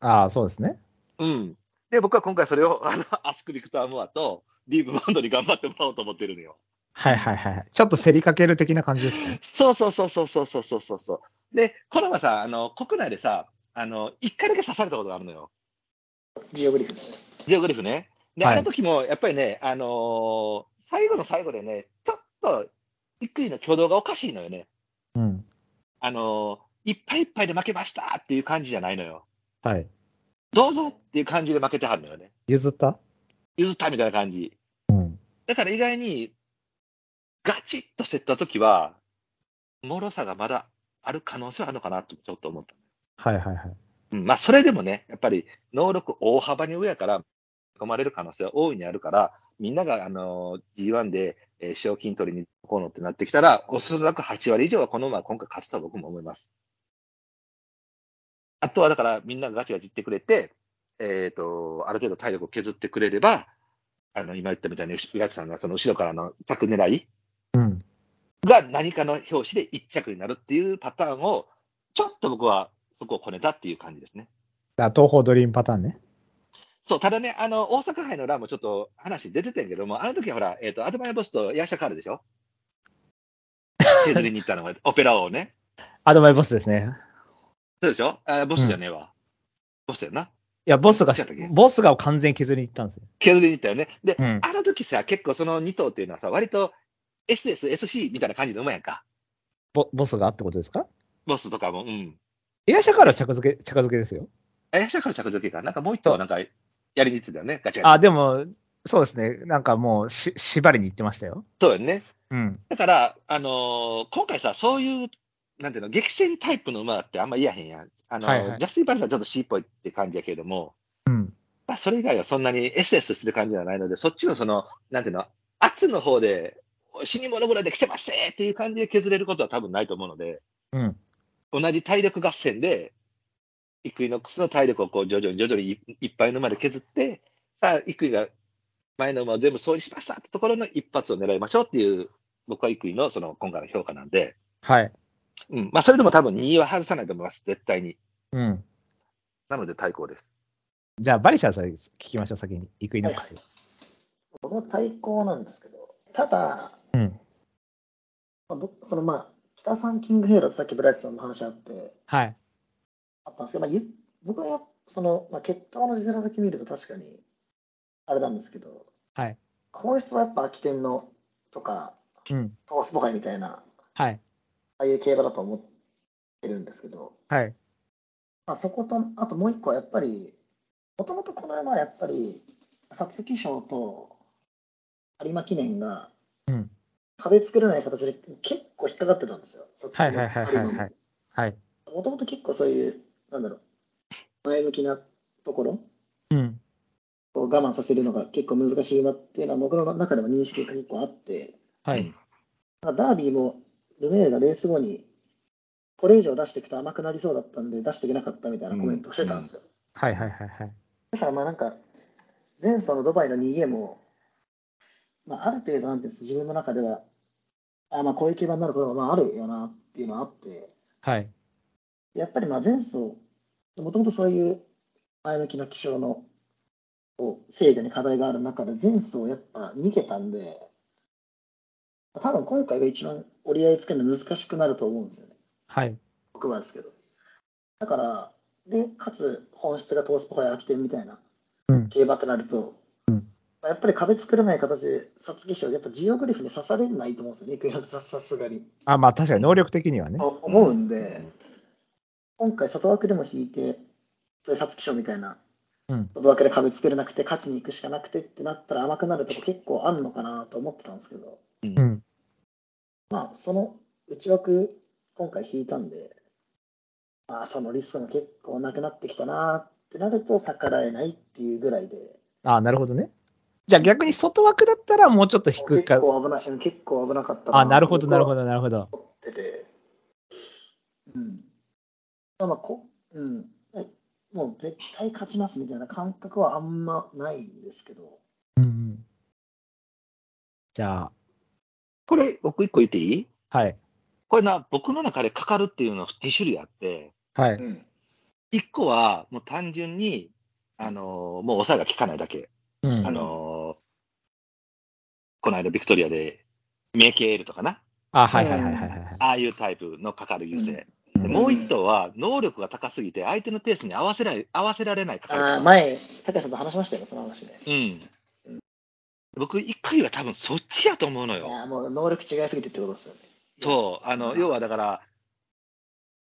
B: ああ、そうですね。
A: うん。で、僕は今回それを、あの、アスクビクター・モアと、ディーブ・バンドに頑張ってもらおうと思ってるのよ。
B: はいはいはい。ちょっと競りかける的な感じですね。
A: そ うそうそうそうそうそうそうそうそう。で、この馬さ、あの、国内でさ、あの、一回だけ刺されたことがあるのよ。
D: ジオグリフ。
A: ジオグリフね。で、
B: はい
A: あの時も、やっぱりね、あのー最後の最後でね、ちょっと、イクイの挙動がおかしいのよね。
B: うん。
A: あのーいっぱいいっぱいで負けましたっていう感じじゃないのよ。
B: はい。
A: どうぞっていう感じで負けてはるのよね。
B: 譲った？
A: 譲ったみたいな感じ。
B: うん。
A: だから意外に、ガチッと競った時は、脆さがまだある可能性はあるのかなとちょっと思った。
B: はいはいはい。
A: うん、まあ、それでもね、やっぱり能力大幅に上やから、込まれる可能性は大いにあるから、みんなが、あの、G1 で、えー賞金取りにこうのってなってきたら、おそらく8割以上はこの馬は今回勝つとは僕も思います。あとはだから、みんながガチガチ言ってくれて、えっ、と、ある程度体力を削ってくれれば、あの、今言ったみたいに、宇垣さんがその後ろからの着狙い
B: うん。
A: が何かの表紙で1着になるっていうパターンを、ちょっと僕はそこをこねたっていう感じですね。
B: だ東方ドリームパターンね。
A: そう、ただね、あの、大阪杯の欄もちょっと話出てたんやけども、あの時はほら、えっ、と、アドマイボスとヤーシャカールでしょ？削りに行ったのが、オペラ王ね。
B: アドバイボスですね。
A: そうでしょ？あボスじゃねえわ。ボスやな。
B: いや、ボスが
A: 違ったっけ、
B: ボスが完全に削りに行ったんですよ。
A: 削りに行ったよね。で、
B: うん
A: あの時さ、結構その2頭っていうのはさ、割と SS、SC みたいな感じの馬やんか。
B: ボボスがってことですか？
A: ボスとかも、うん。
B: エアシャから着付け、着付けですよ。
A: あ、ヤーシャカール着付けか。なんかもう一頭はなんか、やりに行ってたよね。ガチガチ。
B: あ、でも、そうですね。なんかもうし、縛りに行ってましたよ。
A: そうやね。
B: うん。
A: だから、あのー今回さ、そういう、なんていうの、激戦タイプの馬ってあんま嫌へんやん。あのー
B: はいはい
A: ジャスティン・バルさんちょっと C っぽいって感じやけれども、
B: うん。
A: まあ、それ以外はそんなに SS してる感じではないので、そっちのその、なんていうの、圧の方で、死に物ぐらいで来てますっていう感じで削れることは多分ないと思うので、
B: うん。
A: 同じ体力合戦で、イクイノックスの体力をこう徐々に徐々にいいっぱいの馬で削って、さあ、イクイが前の馬を全部掃除しましたってところの一発を狙いましょうっていう、僕はイクイのその今回の評価なんで、
B: はい。
A: うん、まあ、それでも多分2位は外さないと思います、絶対に。
B: うん。
A: なので対抗です。
B: じゃあ、バリシャーさん聞きましょう、先に。イクイノックス。
D: 僕も対抗なんですけど、ただ、
B: うん。
D: まあ、僕そのまあ、北さんキングヘイローさっきブライスさんの話あって、
B: はい。
D: あったんですけど、まあ、ゆ僕はその、まあ、血統の字面先見ると確かに、あれなんですけど、
B: はい。
D: 本質はやっぱ秋天のとか、
B: うん。
D: トースポカイみたいな、
B: はい。
D: ああいう競馬だと思ってるんですけど、
B: はい。
D: まあ、そこと、あともう一個はやっぱり、もともとこの馬はやっぱり、皐月賞と有馬記念が
B: うん。
D: 壁作れない形で結構引っかかってたんですよ。そっちの
B: はいはいはい。
D: もともと結構そういう、なんだろう、前向きなところ
B: うん。
D: を我慢させるのが結構難しいなっていうのは僕の中でも認識が結構あって、
B: はい。
D: ダービーもルメールがレース後に、これ以上出していくと甘くなりそうだったんで出していけなかったみたいなコメントをしてたんですよ。
B: はいはいはいはい。
D: だからまあなんか、前走のドバイの逃げも、まあ、ある程度なんです自分の中では、あまあこういう競馬になることがまああるよなっていうのはあって、
B: はい。
D: やっぱりまあ前走、もともとそういう前向きな気象のこう制御に課題がある中で、前走やっぱ逃げたんで、多分今回が一番折り合いつけるの難しくなると思うんですよね。
B: はい。
D: 僕はですけど。だから、で、かつ本質がトースポハイ飽きてみたいな
B: うん
D: 競馬ってなると、
B: うん
D: まあやっぱり壁作れない形で、皐月賞、やっぱジオグリフに刺されないと思うんですよね、クささすがに。
B: あ、まあ確かに能力的にはね。
D: と思うんで、今回、外枠でも引いて、そういう皐月賞みたいな、
B: うん
D: 外枠で壁作れなくて、勝ちに行くしかなくてってなったら甘くなるとこ結構あんのかなと思ってたんですけど、
B: うん。
D: まあ、その内枠、今回引いたんで、まあ、そのリスクも結構なくなってきたなってなると、逆らえないっていうぐらいで、
B: あ、なるほどね。じゃあ逆に外枠だったらもうちょっと低く
D: 結
B: か。
D: 構危な結構危なかった
B: あ、なるほどなるほ
D: ど。
B: どなるほど。
D: 思ってて、うん。まあ、こうん。えもう絶対勝ちますみたいな感覚はあんまないんですけど、
B: うんうん。じゃあ、
A: これ、僕一個言っていい？
B: はい。
A: これな、僕の中でかかるっていうのは2種類あって、
B: はい。
D: ん。
A: 1個はもう単純に、あのーもう抑えが効かないだけ。
B: うん
A: あのーこの間ビクトリアで、メケールとかな、
B: あ、はいはいはいはいはい。
A: ああいうタイプのかかる優勢。
B: うん
A: でもう一頭は、能力が高すぎて、相手のペースに合わせない合わせられないかかる。
D: ああ、前、高橋さんと話しましたよ、その話で。
A: うん。僕、一回は多分そっちやと思うのよ。
D: いや、もう能力違いすぎてってことですよね。
A: そう。あの、要はだから、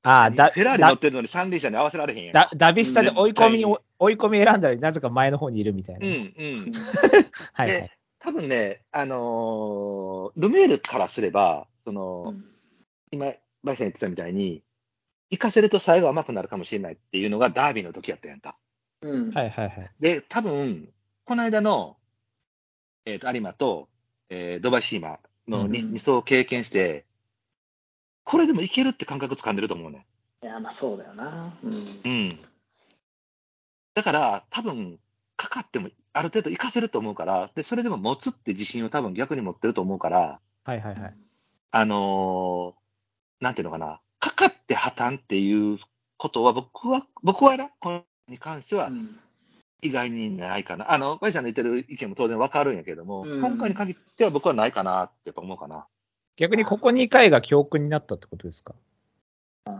B: あ、だ、
A: フェラーリ乗ってるのに三輪車に合わせられへんやん。
B: だダビスタで追い込み追い込み選んだらなぜか前の方にいるみたいな。
A: うん、うん。
B: はいはい
A: で。多分ね、あのールメールからすれば、その、
D: うん
A: 今、バイさん言ってたみたいに、行かせると最後甘くなるかもしれないっていうのがダービーの時やったやんか。
D: うん。
B: はいはいはい。
A: で、多分、この間の、えっ、と、有馬と、えードバイシーマの 2,、
D: うん
A: 二走を経験して、これでもいけるって感覚掴んでると思うね。
D: いや、まあそうだよな。うん。
A: うん。だから、多分、かかってもある程度行かせると思うから、で、それでも持つって自信を多分逆に持ってると思うから、
B: はいはいはい。
A: あのーなんていうのかな、かかって破綻っていうことは、僕は、僕はな、このに関しては
D: うん
A: 意外にないかな。あの、バイちゃんの言ってる意見も当然わかるんやけども、
D: うん
A: 今回に限っては僕はないかなってやっぱ思うかな。
B: 逆にここ2回が教訓になったってことですか？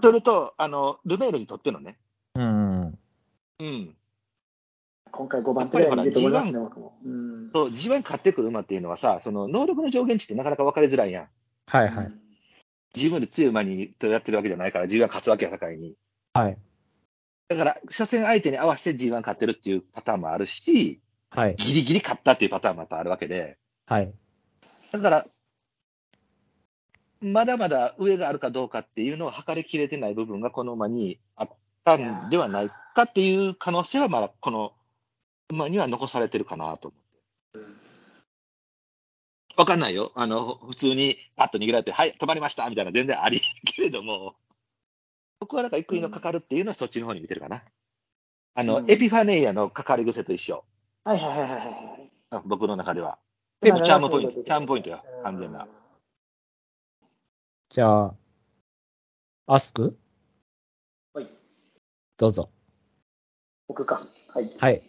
A: それと、あの、ルメールにとってのね、
B: うん。
A: うん。
D: 今回5番手ぐらいにいると思いますね、僕も。うん。
A: そう、G1 勝ってくる馬っていうのはさ、その能力の上限値ってなかなか分かりづらいやん。
B: はいはい。
A: 自分より強い馬にとやってるわけじゃないから、G1 勝つわけや境に。
B: はい。
A: だから、初戦相手に合わせて G1 勝ってるっていうパターンもあるし、
B: はい。
A: ギリギリ勝ったっていうパターンもやっぱあるわけで、
B: はい。
A: だから、まだまだ上があるかどうかっていうのを測りきれてない部分がこの馬にあったんではないかっていう可能性は、まだこの馬には残されてるかなと思って。わかんないよ。あの、普通にパッと逃げられて、はい、止まりましたみたいな全然ありけれども、僕はだから、イクイのかかるっていうのはそっちの方に見てるかな。あの、
D: うん
A: エピファネイアのかかり癖と一緒。
D: はいはいはいはいはい。
A: あ僕の中では。
B: で
A: もチャームポイントチャームポイントよ完全な。
B: じゃあ、アスク？
D: はい。
B: どうぞ。
D: 僕か。はい。
B: はい。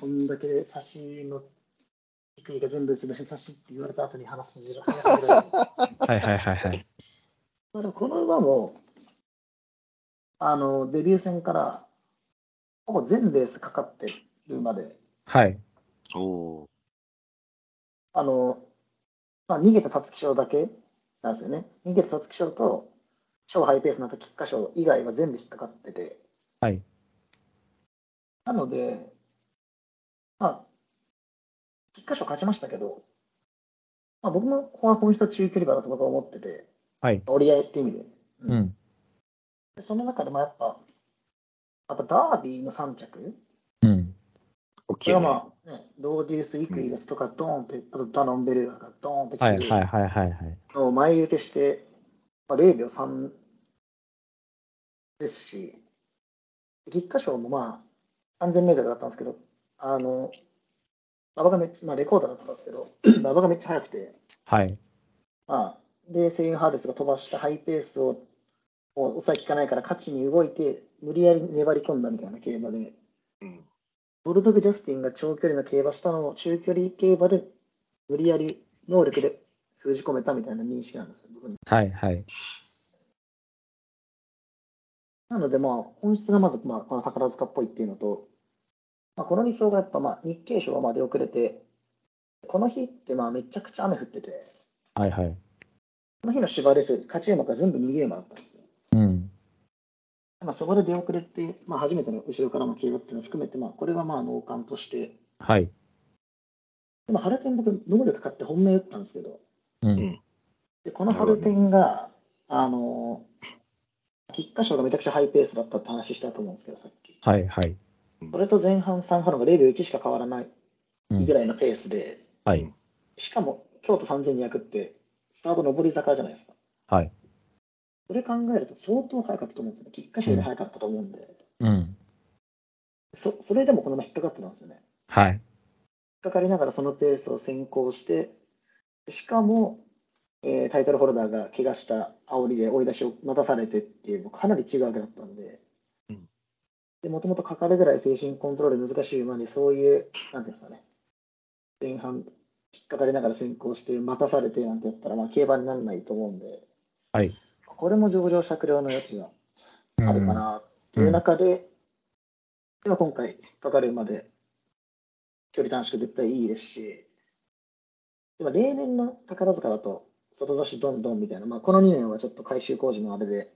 D: こんだけ差しの低いが全部潰し差しって言われた後に話すじろ、話すぐらい。
B: はいはいはいはい。
D: まあこの馬も、あの、デビュー戦から、ほぼ全レースかかってる馬で、
B: はい。
A: おお
D: あの、まあ、逃げた皐月賞だけなんですよね。逃げた皐月賞と、超ハイペースになった菊花賞以外は全部引っかかってて。
B: はい。
D: なので、まあ、菊花賞勝ちましたけど、まあ、僕も本質は中距離馬だと僕は思ってて、
B: はい。
D: 折り合いって意味で。
B: う。ん。
D: でその中でもやっぱ、やっぱダービーの3着？
B: うん。
A: 大きい、ね。
D: これはまあ、ね、ドーデュース・イクイガスとかドーンって、あとダノンベルーガがドーンって
B: はい
D: 来てる
B: はいはいはいはい。
D: のを前受けして、まあ、0秒3ですし、菊花賞もまあ3000メートルだったんですけど、あの、馬場がめっちゃ、まあレコードだったんですけど、馬場がめっちゃ速くて、
B: はい。
D: まあ、で、セインハーデスが飛ばしたハイペースをもう抑えきかないから勝ちに動いて、無理やり粘り込んだみたいな競馬で、
A: うん
D: ボルドグ・ジャスティンが長距離の競馬したのを中距離競馬で無理やり能力で封じ込めたみたいな認識なんですよ、僕に。
B: はいはい。
D: なので、まあ、本質がまず、まあ、この宝塚っぽいっていうのと、まあ、この理想がやっぱ、まあ、日経賞はまあ出遅れて、この日ってまあめちゃくちゃ雨降ってて、
B: はいはい。
D: この日の芝レース、勝ち馬が全部逃げ馬だったんですよ。
B: うん。
D: まあ、そこで出遅れて、まあ、初めての後ろからの競馬っていうのを含めて、まあ、これはまあ、脳幹として、
B: はい。
D: でも、ハルテン僕、能力買って本命打ったんですけど、
B: うん。
D: でこのハルテンが、あの、菊花賞がめちゃくちゃハイペースだったって話したと思うんですけど、さっき。
B: はいはい。
D: それと前半3ハロンが0秒1しか変わらない
B: うん
D: ぐらいのペースで、
B: はい。
D: しかも京都3200ってスタート上り坂じゃないですか。
B: はい。
D: それ考えると相当速かったと思うんですよね。菊花賞より速かったと思うんで、
B: うん。
D: そそれでもこのまま引っかかってたんですよね。
B: はい。
D: 引っかかりながらそのペースを先行して、しかも、えータイトルホルダーが怪我した煽りで追い出しを待たされてっていう、かなり違うわけだったんで
A: うん、
D: でもともとかかるぐらい精神コントロール難しい馬に、そういう、なんていうんですかね、前半、引っかかりながら先行して待たされてなんてやったら、まあ、競馬にならないと思うんで、
B: はい。
D: これも上場酌量の余地が
B: うん
D: あるかなっていう中で、では今回、引っかかるまで距離短縮絶対いいですし、でも例年の宝塚だと、外差しどんどんみたいな、まあ、この2年はちょっと改修工事のあれで、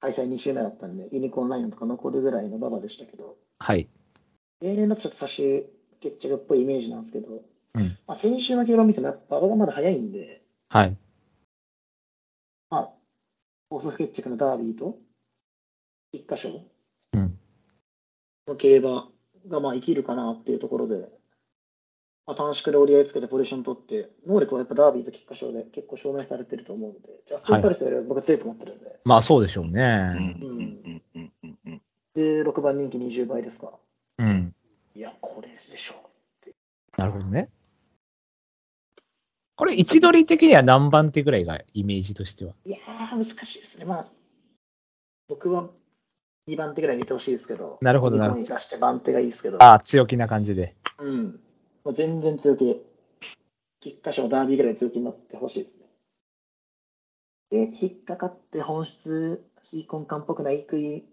D: 開催2週目だったんで、ユニコーンライオンとか残るぐらいの馬場でしたけど、
B: はい。
D: 例年だとちょっと差し決着っぽいイメージなんですけど、
B: うん
D: まあ、先週の競馬見てもやっぱ馬場がまだ早いんで、
B: はい。
D: まあ、高速決着のダービーと、一箇所
B: うん。
D: の競馬がまあ生きるかなっていうところで、まあ、短縮で折り合いつけてポジション取って、能力はやっぱダービーと菊花賞で結構証明されてると思うので、ジャスティン・パレスよりは僕は強いと思ってるんで、
B: まあそうでしょう
A: うん
B: ね。
A: うんうんうんうんうん
D: で、6番人気20倍ですか。
B: うん。
D: いや、これでしょ
B: なるほどね。これ、位置取り的には何番手ぐらいがイメージとしては？
D: う。いやー、難しいですね。まあ、僕は2番手ぐらいに入れてほしいですけど、
B: なるほどなるほど
D: 出して番手がいいですけど、
B: ああ、強気な感じで。
D: うん。もう全然強気で、菊花賞ダービーぐらい強気になってほしいですね。で、引っかかって本質、シーコンカンっぽくない食い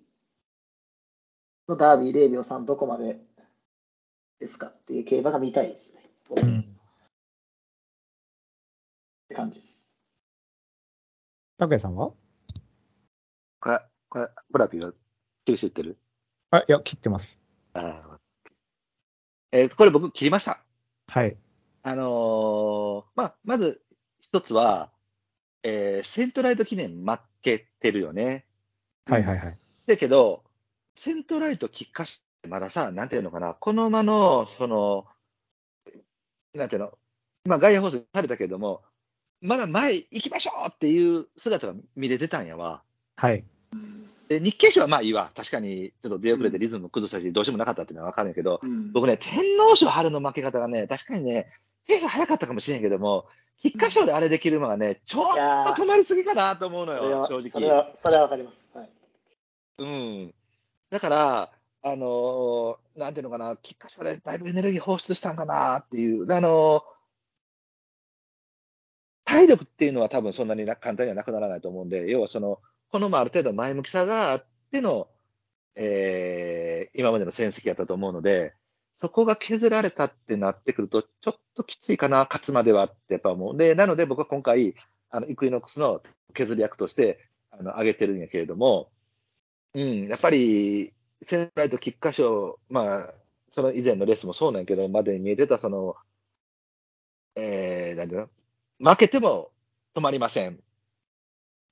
D: のダービー0秒3どこまでですかっていう競馬が見たいですね。っ
B: うん。
D: て感じです。
B: 拓也さんは？
A: これ、これ、ブラピが九州行ってる？
B: あ、いや、切ってます。
A: あーえーこれ僕切りました。
B: はい。
A: あのーまあ、まず一つは、えーセントライト記念負けてるよね。
B: はいはいはい。
A: だけど、セントライトキッカシってまださ、なんていうのかな、この馬の、その、なんていうの、まあ外野放送されたけれども、まだ前行きましょうっていう姿が見れてたんやわ。
B: はい。
A: で、日経賞はまあいいわ。確かに、ちょっと出遅れてリズム崩したし、どうしようもなかったっていうのは分かるんやけど、
D: うん
A: 僕ね、天皇賞春の負け方がね、確かにね、ペース早かったかもしれんけども、菊花賞であれできる馬がね、ちょっと止まりすぎかなと思うのよ正
D: それ
A: 直。
D: はそれはわかります。はい。
A: うん。だから、あのーなんていうのかな、菊花賞でだいぶエネルギー放出したんかなっていう、あのー体力っていうのは多分そんなにな簡単にはなくならないと思うんで、要はその、このまあある程度前向きさがあっての、えー今までの戦績やったと思うので、そこが削られたってなってくると、ちょっときついかな、勝つまではってやっぱ思う。で、なので僕は今回、あの、イクイノックスの削り役として、あの、上げてるんやけれども、うん、やっぱり、仙台と菊花賞、まあ、その以前のレースもそうなんやけど、までに見えてた、その、えー、なんていうの？負けても止まりません。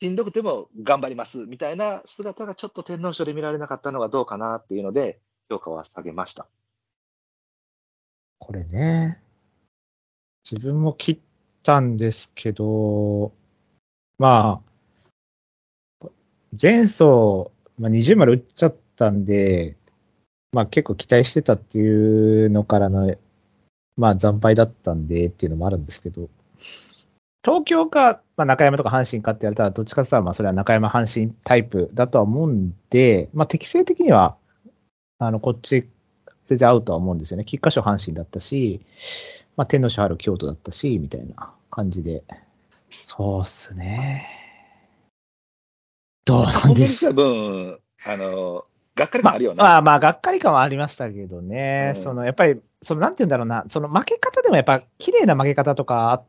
A: しんどくても頑張ります。みたいな姿がちょっと天皇賞で見られなかったのがどうかなっていうので、評価は下げました。
B: これね。自分も切ったんですけど、まあ、前走、まあ、20丸打っちゃったんで、まあ結構期待してたっていうのからの、まあ惨敗だったんでっていうのもあるんですけど、東京か、まあ、中山とか阪神かって言われたら、どっちかって言ったら、まあそれは中山阪神タイプだとは思うんで、まあ適正的には、あの、こっち全然合うとは思うんですよね。菊花賞阪神だったし、まあ、天皇賞春京都だったし、みたいな感じで。そうっすね。どうなんでしょう。
A: 分、あの、がっかり感あるよね。
B: まあまあ、がっかり感はありましたけどね。
A: うん
B: その、やっぱり、その、なんて言うんだろうな、その負け方でもやっぱ、綺麗な負け方とか、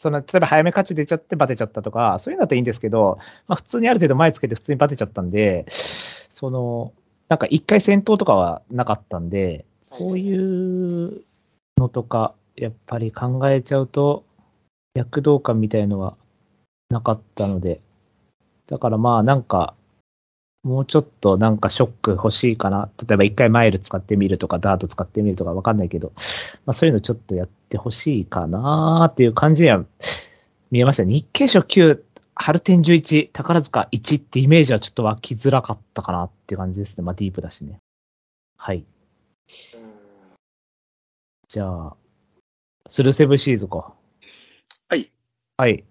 B: その、例えば早め勝ち出ちゃってバテちゃったとか、そういうのだといいんですけど、まあ普通にある程度前つけて普通にバテちゃったんで、その、なんか一回戦闘とかはなかったんで、そういうのとか、やっぱり考えちゃうと、躍動感みたいのはなかったので、だからまあなんか、もうちょっとなんかショック欲しいかな。例えば一回マイル使ってみるとか、ダート使ってみるとかわかんないけど、まあそういうのちょっとやってほしいかなっていう感じには見えました。日経賞9、春天11、宝塚1ってイメージはちょっと湧きづらかったかなっていう感じですね。まあディープだしね。はい。じゃあ、スルーセブンシーズか。
A: はい。
B: はい。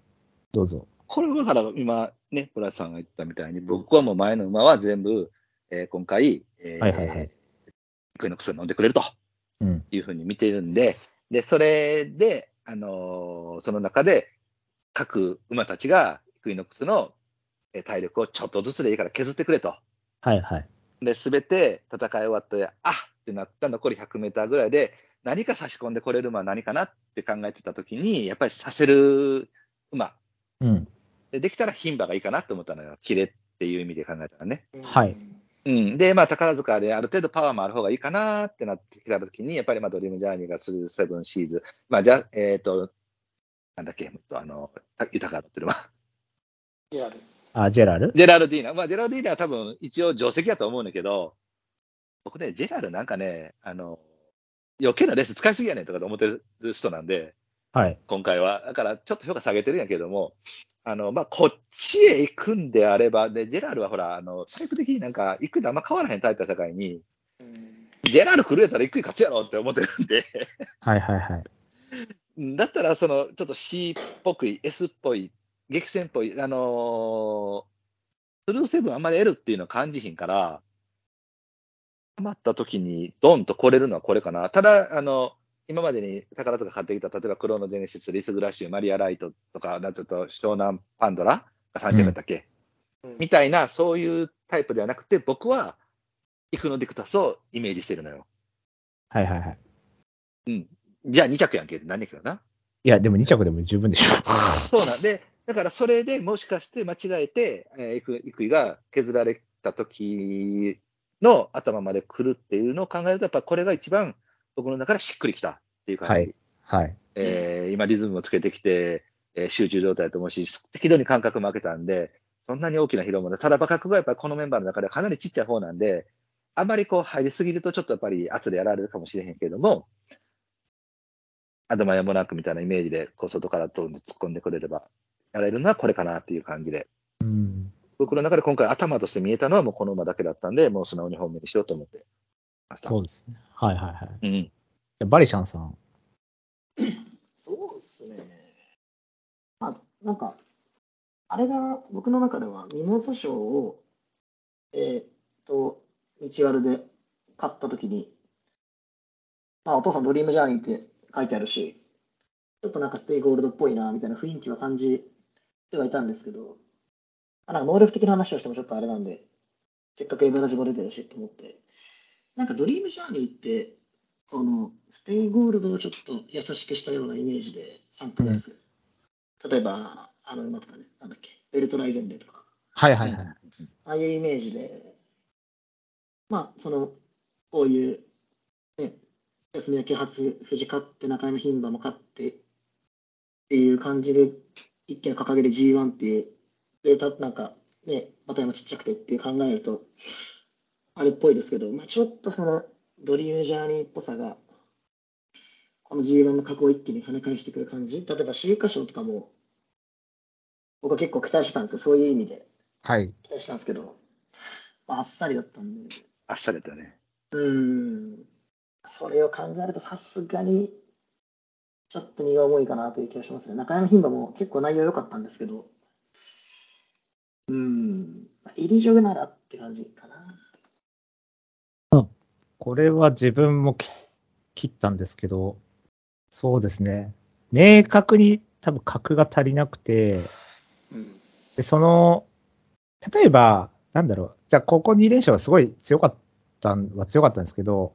B: どうぞ。
A: これはだから今ね、プラスさんが言ったみたいに、僕はもう前の馬は全部、えー今回、えー
B: はいはいはい
A: クイの薬飲んでくれると
B: うん。
A: いうふうに見ているんで、で、それで、あのーその中で、各馬たちが、クイノックスのえー体力をちょっとずつでいいから削ってくれと。
B: はいはい。
A: で、すべて戦い終わって、あっってなった残り100メーターぐらいで、何か差し込んでこれる馬は何かなって考えてたときに、やっぱりさせる馬。
B: うん。
A: で、できたら牝馬がいいかなと思ったのよ。キレっていう意味で考えたらね。
B: はい。
A: うん。で、まあ、宝塚である程度パワーもある方がいいかなってなってきたときに、やっぱりまあ、ドリームジャーニーがするセブンシーズ。まあ、じゃあ、えっ、と、なんだっけ、あの、豊かってる馬。
D: リアル
B: あ、ジェラル？
A: ジェラルディーナ。まあ、ジェラルディーナは多分一応定石だと思うんだけど、僕ね、ジェラルなんかね、あの、余計なレース使いすぎやねんとかと思ってる人なんで、
B: はい。
A: 今回は。だから、ちょっと評価下げてるんやけども、あの、まあ、こっちへ行くんであれば、で、ジェラルはほら、あの、タイプ的になんか、行くであんま変わらへんタイプやさかいに、ジェラル来るやったら行くに勝つやろって思ってるんで、
B: はいはいはい。
A: うんだったら、その、ちょっと C っぽくい、S っぽい、激戦っぽい、あのースルーセブンあんまり L っていうのを感じひんから、ハマった時にドンと来れるのはこれかな。ただ、あの、今までに宝とか買ってきた、例えばクロノジェネシス、リスグラッシュ、マリアライトとか、ちょっと湘南パンドラが3着だったっけ、
D: うん
A: みたいな、そういうタイプではなくて、僕は、イクノディクタスをイメージしてるのよ。
B: はいはいはい。
A: じゃあ2着やんけって何やけどな？
B: いや、でも2着でも十分でしょ。
A: そうなんで、だからそれでもしかして間違えて、えー、イクイクイが削られた時の頭まで来るっていうのを考えると、やっぱこれが一番僕の中でしっくりきたっていう感じ。
B: はいはい。
A: えー今リズムをつけてきて、えー集中状態だと思うし、適度に感覚も開けたんで、そんなに大きな疲労もない。ただ馬覚がやっぱりこのメンバーの中ではかなりちっちゃい方なんで、あんまりこう入りすぎるとちょっとやっぱり圧でやられるかもしれへんけれども、アドマヤモナックみたいなイメージでこう外からどんどん突っ込んでくれれば、やれるのはこれかなっていう感じで、
B: うん。
A: 僕僕の中で今回頭として見えたのはもうこの馬だけだったんで、もう素直に本命にしようと思ってました。
B: そうですね。はいはいはい。
A: うん。
B: でバリシャンさん。
D: そうですね。まあ、なんか、あれが僕の中ではミモザ賞を、えーっと、道悪で勝ったときに、まあ、お父さんドリームジャーニーって書いてあるし、ちょっとなんかステイゴールドっぽいな、みたいな雰囲気は感じてはいたんですけど、あなんか能力的な話をしてもちょっとあれなんで、せっかく Mラジも出てるしと思って、なんかドリームジャーニーって、その、ステイゴールドをちょっと優しくしたようなイメージで参加です？る。例えば、あの馬とかね、なんだっけ、ベルトライゼンデとか、
B: はいはいはい。
D: ああいうイメージで、まあ、その、こういう、ね、休み明け初富士勝って中山牝馬も勝ってっていう感じで、一見掲げる G1 っていう、で、たなんか、ね、馬体もちっちゃくてっていう考えると、あれっぽいですけど、まあ、ちょっとその、ドリームジャーニーっぽさが、この G1 の格を一気に跳ね返してくる感じ。例えば、週刊賞とかも、僕は結構期待してたんですよ、そういう意味で。
B: はい。
D: 期待したんですけど、まあ、あっさりだったんで、
A: あっさりだったよね。
D: うーん、それを考えるとさすがに、ちょっと荷が重いかなという気がしますね。中山牝馬も結構内容良かったんですけど、うーん、まあ入りジョグならって感じかな。
B: これは自分もき切ったんですけど、そうですね。明確に多分格が足りなくて、
D: うん、
B: で、その、例えば、なんだろう。じゃあ、ここ2連勝はすごい強かったんは強かったんですけど、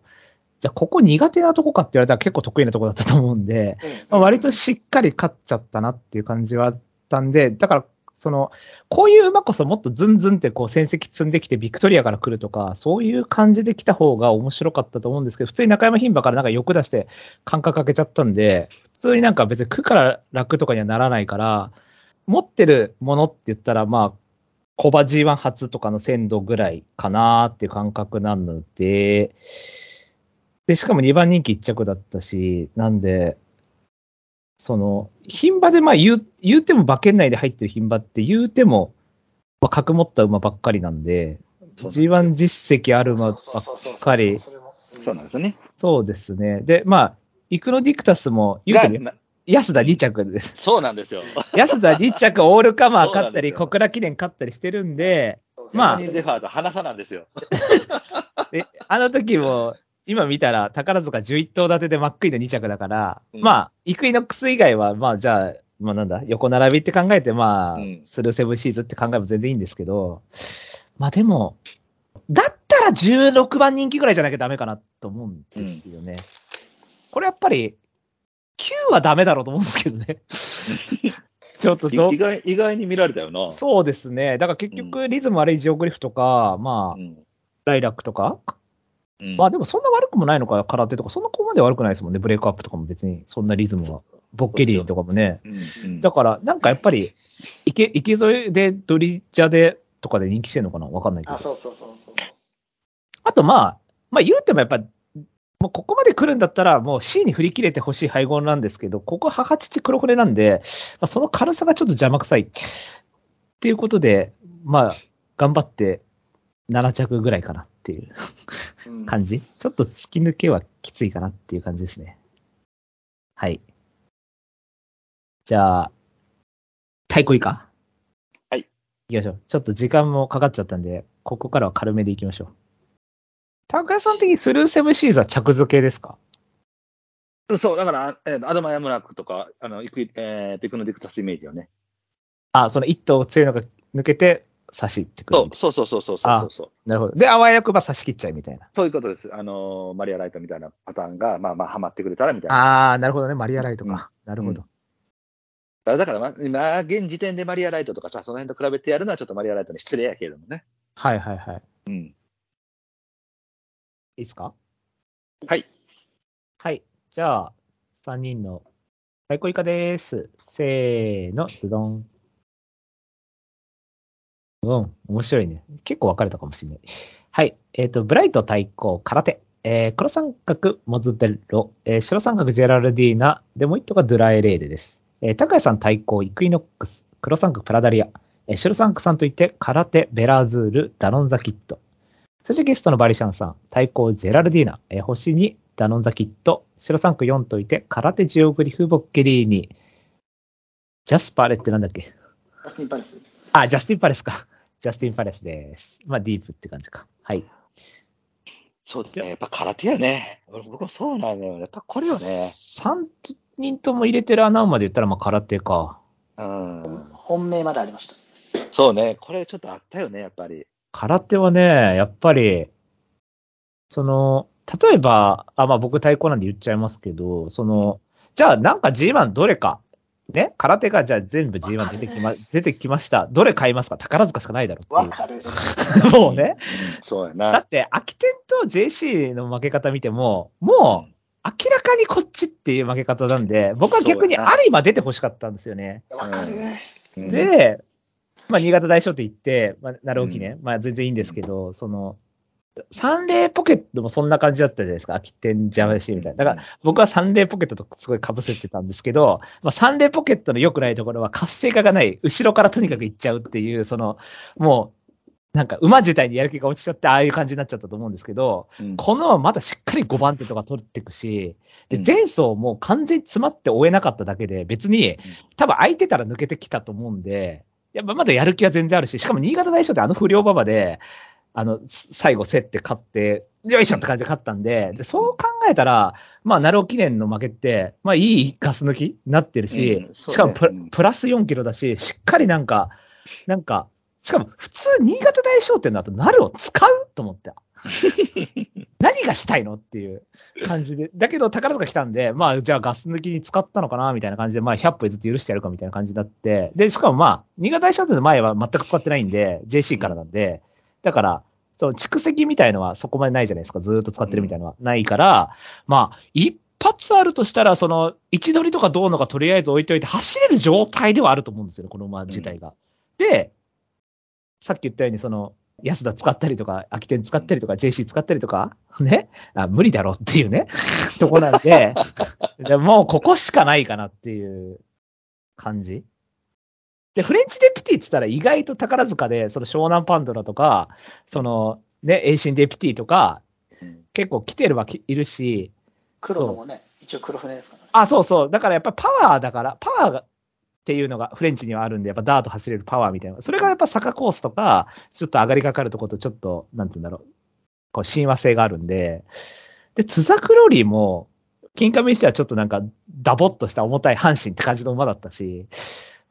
B: じゃあ、ここ苦手なとこかって言われたら結構得意なとこだったと思うんで、まあ、割としっかり勝っちゃったなっていう感じはあったんで、だから、その、こういう馬こそもっとズンズンってこう戦績積んできてビクトリアから来るとか、そういう感じで来た方が面白かったと思うんですけど、普通に中山牝馬からなんか欲出して感覚かけちゃったんで、普通になんか別に苦から楽とかにはならないから、持ってるものって言ったら、まあ、コバ G1 初とかの鮮度ぐらいかなっていう感覚なので、で、しかも2番人気1着だったし、なんで、その、牝馬でまあ言う、言うても馬券内で入ってる牝馬って言うても、まあ、格持った馬ばっかりなんで、
A: そう
B: G1 実績ある馬ばっかり、
A: そうなんですよね。
B: そうですね。で、まあ、イクノディクタスも、言うても安田2着です。
A: そうなんですよ。
B: 安田2着オールカマー勝ったり、小倉記念勝ったりしてるんで、まあ
A: セブンゼファーと花さなんですよ。
B: で、あの時も、今見たら宝塚11頭立てでマックイーンの2着だから、
A: うん
B: まあ、イクイノックス以外は、まあじゃあ、まあなんだ、横並びって考えて、まあ、
A: うん
B: スルーセブンシーズって考えも全然いいんですけど、まあでも、だったら16番人気ぐらいじゃなきゃダメかなと思うんですよね。これやっぱり、9はダメだろうと思うんですけどね。ちょっと
A: 意外意外に見られたよな。
B: そうですね。だから結局、リズム悪いジオグリフとか、まあ
A: う、ん
B: ライラックとか、
A: うん
B: まあでもそんな悪くもないのか、空手とか、そんなここまで悪くないですもんね。ブレイクアップとかも別に、そんなリズムは。ボッケリーとかもね。
A: うんうん
B: だから、なんかやっぱり、池、池沿いでドリジャでとかで人気してんのかな？わかんないけど。
D: あ、そうそうそうそう。
B: あとまあ、まあ言うてもやっぱ、もうここまで来るんだったら、もう C に振り切れてほしい配合なんですけど、ここ母父黒船なんで、まあ、その軽さがちょっと邪魔くさい。っていうことで、まあ、頑張って7着ぐらいかなっていう
D: うん
B: 感じ。ちょっと突き抜けはきついかなっていう感じですね。はい。じゃあ、太鼓いいか？
A: はい。
B: 行きましょう。ちょっと時間もかかっちゃったんで、ここからは軽めでいきましょう。高橋さん的にスルーセブンシーズは着付けですか？
A: そう、だから、えーアドマヤムラックとか、あの、イクイ、えー、テクノディクタスイメージよね。
B: あ、その一頭強いのが抜けて差しってくる
A: そうそうそうそうそうそうそう。
B: な。なるほど。で、あわよくば差し切っちゃいみたいな。
A: そういうことです。あのーマリアライトみたいなパターンが、まあまあ、ハマってくれたらみたいな。
B: ああ、なるほどね。マリアライトか。
A: うん
B: なるほど。
A: だから、まあ、今、現時点でマリアライトとかさ、その辺と比べてやるのはちょっとマリアライトに失礼やけれどもね。
B: はいはいはい。
A: うん。
B: いいですか？
A: はい。
B: はい。じゃあ、3人の対抗以下です。せーの、ズドン。うん、面白いね。結構分かれたかもしれない。はい。えっ、と、ブライト対抗、カラテ。えー黒三角、モズベッロ。えー白三角、ジェラルディーナ。で、もう一頭がドゥラエレーデです。えー高谷さん対抗、イクイノックス。黒三角、プラダリア。えーシュルサンクさんといて、カラテ、ヴェラアズール、ダノンザキッド。そしてゲストのバリシャンさん、対抗ジェラルディーナ、えー星2、ダノンザキッド、シュルサンク4といて、カラテジオグリフ、ボッケリーニ、ジャスパーレってなんだっけ？
D: ジャスティン・パレス。
B: あ、ジャスティンパレスか。ジャスティンパレスです。まあ、ディープって感じか。はい。
A: そうだね。やっぱ空手やね。俺僕もそうなのよ。やっぱこれよね。
B: 3人とも入れてる穴まで言ったら、まあ、空手か。
A: うん。
D: 本命までありました。
A: そうね。これちょっとあったよね、やっぱり。
B: 空手はね、やっぱり、その、例えば、あ、まあ僕対抗なんで言っちゃいますけど、その、じゃあなんか G1 どれか、ね、空手がじゃあ全部 G1 出てきま、出てきました。どれ買いますか？宝塚しかないだろって
D: わかる。
B: もうね。
A: そうや
B: だ
A: な
B: っ。て、空き店と JC の負け方見ても、もう、明らかにこっちっていう負け方なんで、僕は逆に
A: そうやな
B: 有馬出てほしかったんですよね。
D: わかる。
A: うん、
B: で、まあ、新潟大賞って言って、まあ、なるおきね、まあ、全然いいんですけど、その、サンレーポケットもそんな感じだったじゃないですか。秋天ジャワシみたいな。だから、僕はサンレーポケットとすごい被せてたんですけど、まあ、サンレーポケットの良くないところは活性化がない。後ろからとにかく行っちゃうっていう、その、もう、なんか馬自体にやる気が落ちちゃって、ああいう感じになっちゃったと思うんですけど、
A: うん
B: このまだしっかり5番手とか取っていくし、で
A: うん、
B: 前走も完全に詰まって追えなかっただけで、別に、多分空いてたら抜けてきたと思うんで、やっぱまだやる気は全然あるし、しかも新潟大賞ってあの不良馬場で、あの、す最後競って勝って、よいしょって感じで勝ったんで、でそう考えたら、まあ、奈良記念の負けって、まあ、いいガス抜きになってるし、
A: うんね
B: しかもプ,、ラス4キロだし、しっかりなんか、なんか、しかも普通新潟大賞典だとナルを使うと思って。何がしたいのっていう感じで。だけど宝塚来たんで、まあじゃあガス抜きに使ったのかなみたいな感じで、まあ100歩ずつ許してやるかみたいな感じになって。で、しかもまあ、新潟大賞典の前は全く使ってないんで、JC からなんで、だから、その蓄積みたいのはそこまでないじゃないですか。ずーっと使ってるみたいのは。ないから、まあ、一発あるとしたら、その、位置取りとかどうのかとりあえず置いておいて、走れる状態ではあると思うんですよね、この馬自体が。で、さっき言ったように、その、安田使ったりとか、秋天使ったりとか、JC 使ったりとか、ね、あ無理だろっていうね、とこなんで、でもうここしかないかなっていう感じ。で、フレンチデピュティって言ったら意外と宝塚で、その湘南パンドラとか、その、ね、エイシンデピュティとか、
A: うん
B: 結構来てるはいるし、
D: 黒のもね、一応黒船ですからね。
B: あ、そうそう。だからやっぱりパワーだから、パワーがっていうのがフレンチにはあるんで、やっぱダート走れるパワーみたいな。それがやっぱ坂コースとか、ちょっと上がりかかるとことちょっと、なんて言うんだろう。こう親和性があるんで。で、ツザクロリーも、金亀にしてはちょっとなんか、ダボっとした重たい阪神って感じの馬だったし、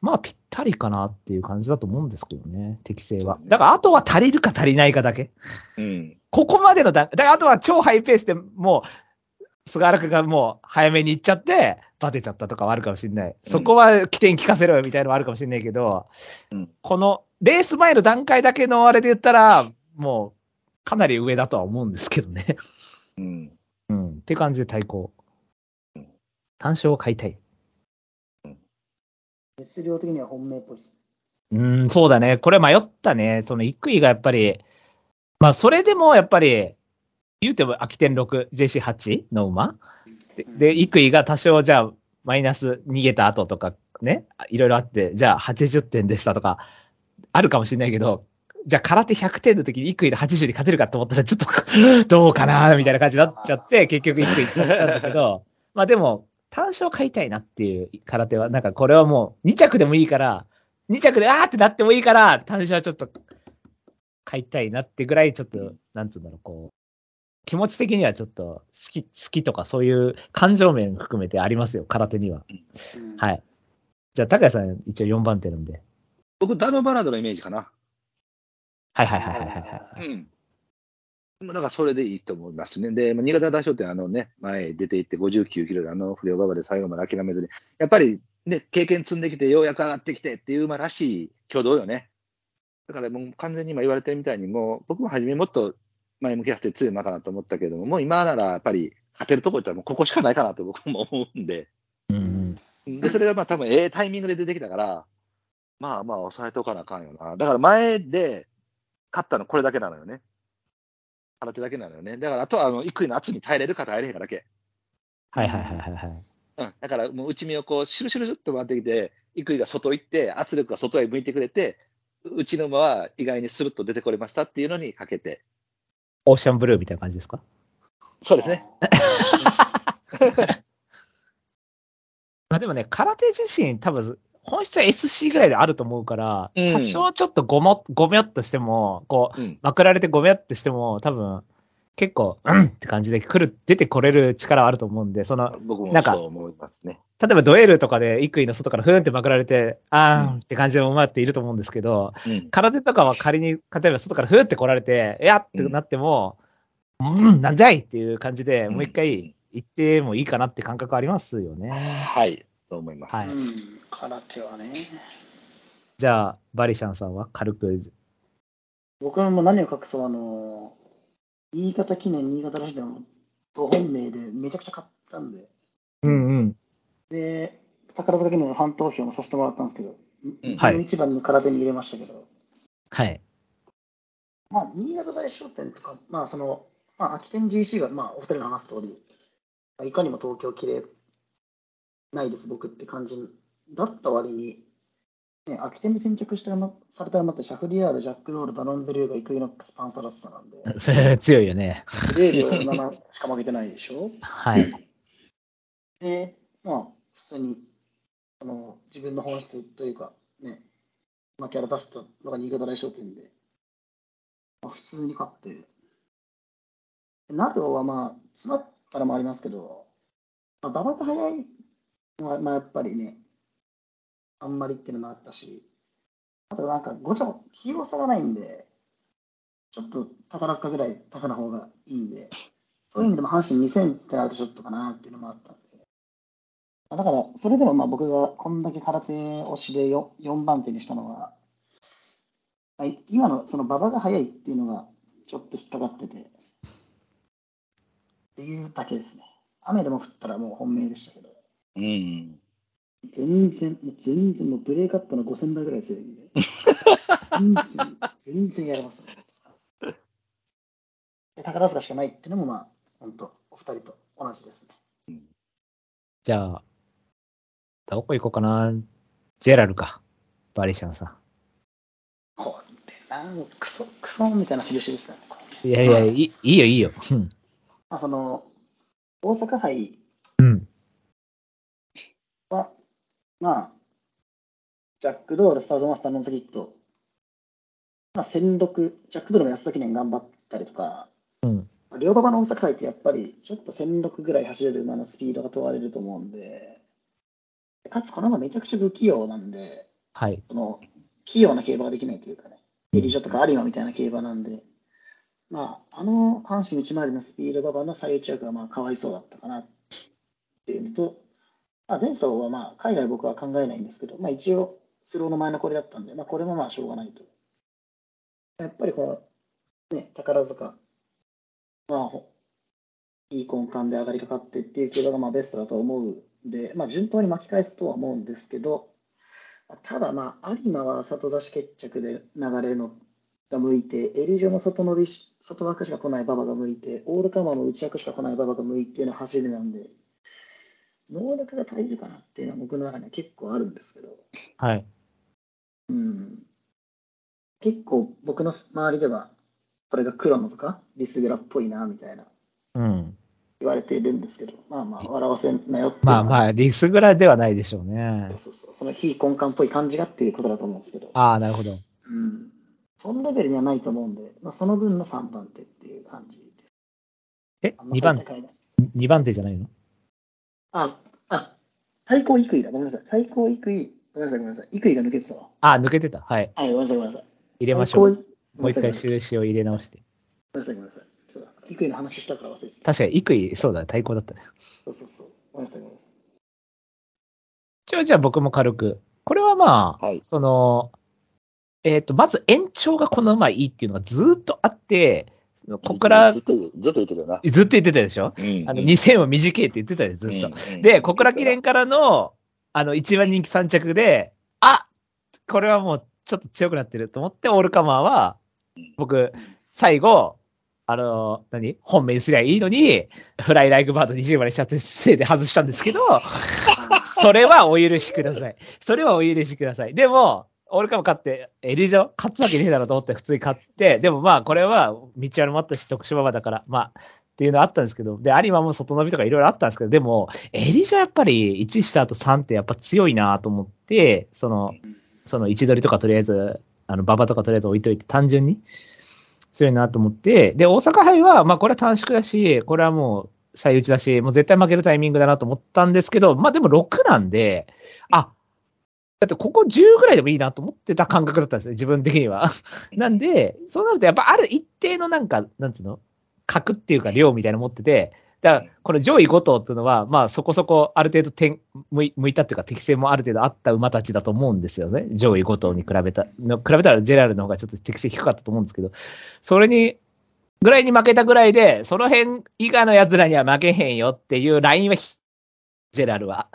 B: まあぴったりかなっていう感じだと思うんですけどね、適性は。だからあとは足りるか足りないかだけ。
A: うん。
B: ここまでの段だからあとは超ハイペースでもう、菅原君がもう早めに行っちゃって、バテちゃったとかはあるかもしれない。そこは起点聞かせろよみたいなのはあるかもしれないけど、
A: うん
B: このレース前の段階だけのあれで言ったら、もうかなり上だとは思うんですけどね。
A: うん。
B: うん。って感じで対抗。単勝を買いたい。
D: 熱量的には本命っぽいです。
B: うん、そうだね。これ迷ったね。そのイクイがやっぱり、まあそれでもやっぱり、言うても秋天6、JC8 の馬で、で、イクイが多少じゃあマイナス逃げた後とかね、いろいろあって、じゃあ80点でしたとか、あるかもしれないけど、じゃあ空手100点の時にイクイで80に勝てるかと思ったらちょっとどうかなみたいな感じになっちゃって、結局イクイだったんだけど、まあでも、単勝買いたいなっていう空手は、なんかこれはもう2着でもいいから、2着であーってなってもいいから、単勝はちょっと買いたいなってぐらい、ちょっと、なんつうんだろう、こう、気持ち的にはちょっと好き、好きとかそういう感情面含めてありますよ、空手には。
D: うん
B: はい。じゃあ、高谷さん一応4番手なんで。
A: 僕、ダノバラードのイメージかな。
B: はいはいはいはいはいはい。
A: うん。まあだからそれでいいと思いますね。で、まあ新潟大賞ってあのね、前出て行って59キロであの不良馬場で最後まで諦めずに、やっぱりね、経験積んできてようやく上がってきてっていう馬らしい挙動よね。だからもう完全に今言われてるみたいに、もう僕も初めもっと前向きやって強い馬かなと思ったけども、もう今ならやっぱり勝てるとこ行ったらもうここしかないかなと僕も思うんで。
B: うんうん。
A: で、それがまあ多分ええタイミングで出てきたから、まあまあ抑えとかなあかんよな。だから前で勝ったのこれだけなのよね。空手だけなのよね。だからあとはあの、幾位の圧に耐えれるか耐えれへんかだけ。
B: はいはいはいはいはい。
A: うん。だからもう内身をこう、シュルシュルシュルっと回ってきて、幾位が外行って、圧力が外へ向いてくれて、うちの馬は意外にスルッと出てこれましたっていうのにかけて。
B: オーシャンブルーみたいな感じですか？
A: そうですね。
B: まあでもね、空手自身多分、本質は SC ぐらいであると思うから、
A: うん
B: 多少ちょっとごも、ごみょっとしても、こう、
A: うん。
B: まくられてごみょってしても、多分、結構、うんって感じで来る、出てこれる力はあると思うんで、その、
A: 僕も
B: なんか
A: そう思いますね。
B: 例えばドエルとかで、イクイの外からふーんってまくられて、あーんって感じの馬っていると思うんですけど、
A: うん。
B: 空手とかは仮に、例えば外からふーって来られて、いやってなっても、うん、なんじゃいっていう感じで、もう一回行ってもいいかなって感覚ありますよね。
A: はい。と思います。
B: はい
D: うん、空手はね。
B: じゃあ、バリシャンさんは軽く、
D: 僕はもう何を隠そう、あの、新潟記念、新潟らしいの、と本命でめちゃくちゃ買ったんで、
B: うんうん。
D: で、宝塚記念のファン投票もさせてもらったんですけど、
A: うん
B: はい
D: 一番に空手に入れましたけど、
B: はい。
D: まあ、新潟大商店とか、まあ、その、まあ、秋天 GC が、まあ、お二人の話す通り、まあいかにも東京綺麗ないです、僕って感じだった割に、ね、秋天に先着してされた馬って、シャフリヤール、ジャックドール、ダノンベリューガ、イクイノックス、パンサラッサなんで、
B: 強いよね。
D: 0秒7しか負けてないでしょ？
B: はい。
D: で、まあ、普通に、その、自分の本質というか、ね、まあ、キャラ出したのが新潟大商店で、まあ、普通に勝って、ナルオはまあ、詰まったらもありますけど、まあ、馬場が早いのは、まあ、やっぱりね、あんまりっていうのもあったし、あとなんか、ごちゃ、黄色さがないんで、ちょっと宝塚ぐらい高な方がいいんで、そういう意味でも阪神2000ってなるとちょっとかなっていうのもあったんで。だから、それでもまあ僕がこんだけ空手推しで 4, 4番手にしたのは、今のその馬場が速いっていうのがちょっと引っかかってて、っていうだけですね。雨でも降ったらもう本命でしたけど、
A: うん。
D: 全然、もう全然もうブレークアップの5000倍ぐらい強いんで、全然、全然やれますね。で宝塚しかないっていうのもまあ、本当お二人と同じですね。
B: じゃあ、どこ行こうかな。ジェラルか。バリシャンさ
D: こうってな、クソ、クソみたいな印ですよね。
B: いやいや、いいいいよいいよ。うん
D: まあ、その、大阪杯
B: うん。
D: は、まあ、ジャックドール、スターズマスター、ノンスギット、まあ、戦六、ジャックドールも安田記念頑張ったりとか、
B: うん。
D: 両馬場の大阪杯ってやっぱり、ちょっと戦六ぐらい走れる馬のスピードが問われると思うんで、かつこの馬めちゃくちゃ不器用なんで、
B: はい。
D: その、器用な競馬ができないというかね、エリジョとか有馬みたいな競馬なんで、まあ、あの阪神内回りのスピード馬場の最内枠はまあかわいそうだったかなっていうのと、まあ、前走はまあ海外僕は考えないんですけど、まあ、一応スローの前のこれだったんで、まあ、これもまあしょうがないと。やっぱりこの、ね、宝塚、まあ、いい根幹で上がりかかってっていう競馬がまあベストだと思うんで、まあ、順当に巻き返すとは思うんですけど、ただまあ、有馬は里差し決着で流れのが向いて、エリジョの外伸びし、外枠しか来ない馬場が向いて、オールカマーの内枠しか来ない馬場が向いての走りなんで、能力が足りるかなっていうのは僕の中には結構あるんですけど、
B: はい。
D: うん、結構僕の周りでは、これが黒のとか、リスグラっぽいな、みたいな。
B: うん。
D: 言われているんですけど、まあまあ、笑わせんなよって
B: まあまあ、リスグラではないでしょうね。
D: そう。そうそう、その非根幹っぽい感じがっていうことだと思うんですけど、
B: ああ、なるほど。
D: うん、そのレベルにはないと思うんで、まあ、その分の3番手っていう感じです。
B: え、
D: あんま
B: 2番、
D: 高いです。
B: 二番手じゃないの？
D: あ、あ、対抗イクイだ。ごめんなさい。対抗イクイ。ごめんなさい、ごめんなさい。イクイが抜けてたわ。
B: あ、抜けてた。はい。
D: はい、ごめんなさい、ごめんなさい。
B: 入れましょう。もう一回印を入れ直して。
D: ごめんなさい、ごめんなさい。そうだ。イクイの話したから忘れてた。
B: 確かに、イクイ、そうだ、対抗だったね。
D: そうそうそう。ごめんなさい、ごめんなさい。
B: 一応、じゃあ僕も軽く。これはまあ、
A: はい
B: その、えっ、と、まず延長がこの馬いいっていうのがずーっとあって、ここからず
A: ずっとずっと言ってるよな。
B: っと言ってたでしょ？
A: うん
B: あの、2000は短いって言ってたで、ずっと。で、小倉記念からの、あの、一番人気3着で、あこれはもうちょっと強くなってると思って、オールカマーは、僕、最後、あの、何？本命にすりゃいいのに、フライライクバード20までしちゃってせいで外したんですけど、それはお許しください。それはお許しください。でも、俺かも勝って、エリジョ勝つわけねえだろうと思って普通に勝って、でもまあこれは道あるもあったし、徳島馬だから、まあ、っていうのあったんですけど、で、有馬も外伸びとかいろいろあったんですけど、でも、エリジョやっぱり1した後3ってやっぱ強いなと思って、その、その位置取りとかとりあえず、あの、馬場とかとりあえず置いといて、単純に強いなと思って、で、大阪杯は、まあこれは短縮だし、これはもう、最打ちだし、もう絶対負けるタイミングだなと思ったんですけど、まあでも6なんで、あ、だってここ10ぐらいでもいいなと思ってた感覚だったんですよ、自分的には。なんで、そうなるとやっぱある一定のなんか、なんつうの格っていうか量みたいなの持ってて、だから、この上位5頭っていうのは、まあそこそこある程度点向い向いたっていうか適性もある程度あった馬たちだと思うんですよね。上位5頭に比べた、の比べたらジェラルの方がちょっと適性低かったと思うんですけど、それに、ぐらいに負けたぐらいで、その辺以外の奴らには負けへんよっていうラインはひ、ジェラルは。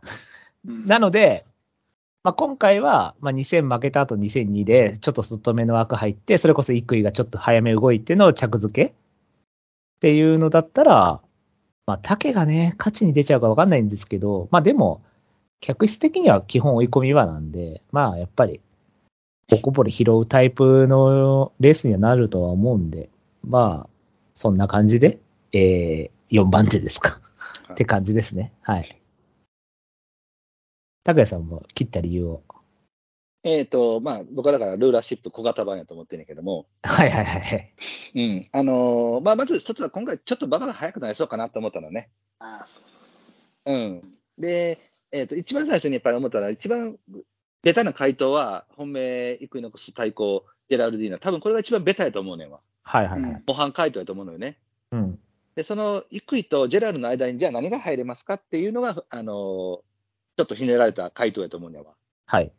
B: なので、まあ、今回は、まあ、2000負けた後2002で、ちょっと外目の枠入って、それこそイクイがちょっと早め動いての着付けっていうのだったら、まあ、竹がね、勝ちに出ちゃうかわかんないんですけど、まあでも、客室的には基本追い込み場なんで、まあやっぱり、おこぼれ拾うタイプのレースにはなるとは思うんで、まあ、そんな感じで、えー、4番手ですか。
A: はい
B: って感じですね。はい。拓也さんも切った理由を。
A: えっ、と、まあ、僕はだからルーラーシップ小型版やと思ってんねんけども、
B: はいはいはいはい。
A: うん。あのーまあ、まず一つは今回ちょっと馬場が速くなりそうかなと思ったのね。
D: ああ、そうそうそう。
A: うん。で、えっ、と、一番最初にやっぱり思ったのは、一番ベタな回答は、本命、イクイノックス対抗、ジェラルディーナ。多分これが一番ベタやと思うねんわ。
B: はいはいはい。
A: 模範回答やと思うのよね。
B: うん。
A: で、そのイクイとジェラルの間に、じゃあ何が入れますかっていうのが、あのーちょっとひねられた回答やと思うねんわ。
B: はい。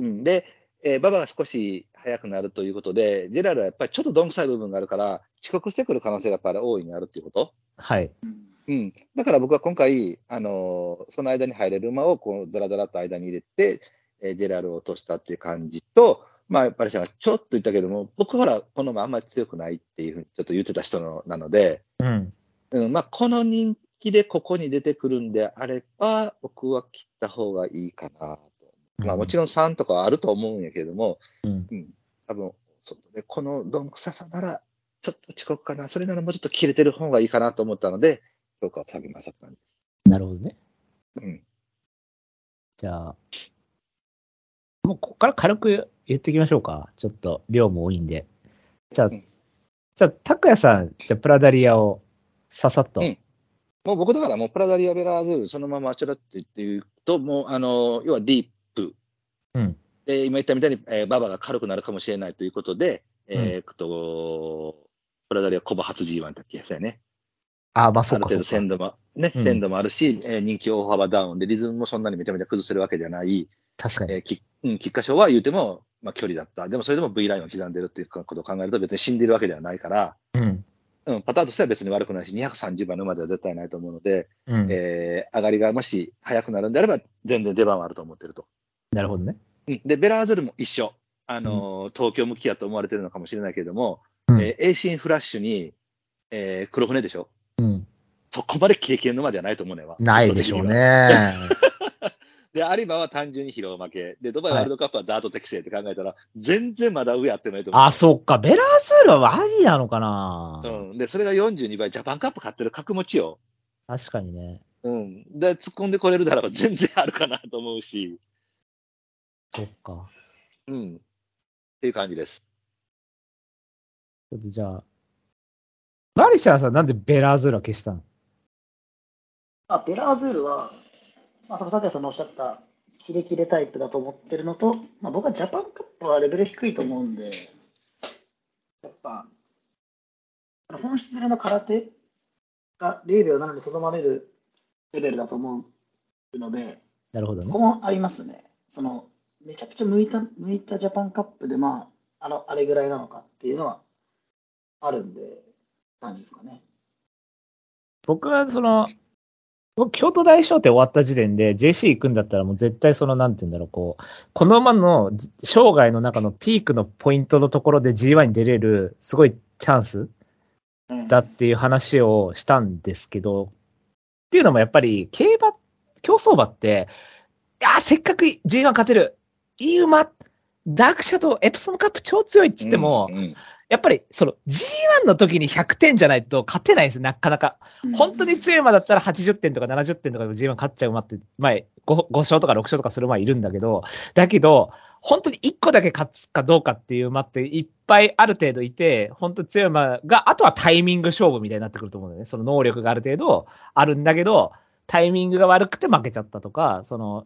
A: うん、で、えー、馬場が少し速くなるということで、ジェラルはやっぱりちょっとどんくさい部分があるから、遅刻してくる可能性がやっぱり大いにあるっていうこと。
B: はい。
D: うん
A: うん、だから僕は今回、あのーその間に入れる馬をこうだらだらと間に入れて、えージェラルを落としたっていう感じと、まあ、やっぱりさちょっと言ったけども、僕ほら、この馬あんまり強くないっていうふうにちょっと言ってた人のなので、
B: うん。
A: うんまあ、この人気でここに出てくるんであれば、僕は切った方がいいかなと。まあ、もちろん3とかはあると思うんやけれども、
B: うん。
A: 多分外でこのどんくささなら、ちょっと遅刻かな、それならもうちょっと切れてる方がいいかなと思ったので、評価を下げました。
B: なるほどね。
A: うん
B: じゃあ、もうここから軽く言っていきましょうか。ちょっと量も多いんで。じゃあ、
A: うん
B: じゃあ、拓也さん、じゃあ、プラダリアをささっと。
A: うんもう僕だからもうプラダリア・ベラーズールそのままちょろって言っていうと、もうあの、要はディープ。
B: うん
A: で、今言ったみたいに、えー、馬場が軽くなるかもしれないということで、えーっと、プラダリア・コバ初 G1 だっけそうやね。
B: あまあ、そ
A: ある程度
B: うかそうか。
A: 鮮度も、ね、
B: うん
A: 鮮度もあるし、えー人気大幅ダウンで、リズムもそんなにめちゃめちゃ崩せるわけじゃない、
B: 確かに。
A: えー、きうん、菊花賞は言うても、まあ、距離だった。でもそれでも V ラインを刻んでるっていうことを考えると別に死んでるわけではないから、
B: うん。
A: うん、パターンとしては別に悪くないし、230番の馬では絶対ないと思うので、
B: うん。
A: えー上がりがもし早くなるんであれば、全然出番はあると思ってると。
B: なるほどね。
A: うん、で、ヴェラアズールも一緒。あのー東京向きやと思われてるのかもしれないけれども、
B: うん
A: えー、エイシンフラッシュに、えー黒船でしょ
B: うん。
A: そこまでキレキレの馬ではないと思うね。
B: ないでしょう。ね。
A: で、有馬は単純に疲労負け。で、ドバイワールドカップはダート適性って考えたら、全然まだ上やってないと思う。
B: あ、そっか。ベラーズールはアジなのかな、
A: うん。で、それが42倍、ジャパンカップ勝ってる格持ちよ。
B: 確かにね。
A: うん。で、突っ込んでこれるならば全然あるかなと思うし、
B: そっか。
A: うん。っていう感じです。
B: ちょっとじゃあ、マリシャーさんなんでベラーズールは消したの？
D: あベラーズールは、まあ、そのささんのおっしゃったキレキレタイプだと思ってるのと、まあ、僕はジャパンカップはレベル低いと思うんで、やっぱ、本質的な空手が0秒7でとどまれるレベルだと思うので、
B: なるほどね
D: ここ。もありますね。そのめちゃくちゃ向いた向いたジャパンカップで、まあ、あのあれぐらいなのかっていうのはあるんで、感じですかね。
B: 僕はその、僕、京都大賞って終わった時点で JC 行くんだったらもう絶対その、なんて言うんだろう、こう、この馬の生涯の中のピークのポイントのところで G1 に出れる、すごいチャンスだっていう話をしたんですけど、っていうのもやっぱり、競馬、競走馬って、いやー、せっかく G1 勝てる、いい馬、ダークシャドウ、エプソムカップ超強いって言っても、
A: うんうん。
B: やっぱり、その G1 の時に100点じゃないと勝てないんですよ、なかなか。本当に強い馬だったら80点とか70点とかで G1 勝っちゃう馬って、前 5, 5勝とか6勝とかする馬いるんだけど、だけど、本当に1個だけ勝つかどうかっていう馬っていっぱいある程度いて、本当に強い馬が、あとはタイミング勝負みたいになってくると思うんだよね。その能力がある程度あるんだけど、タイミングが悪くて負けちゃったとか、その、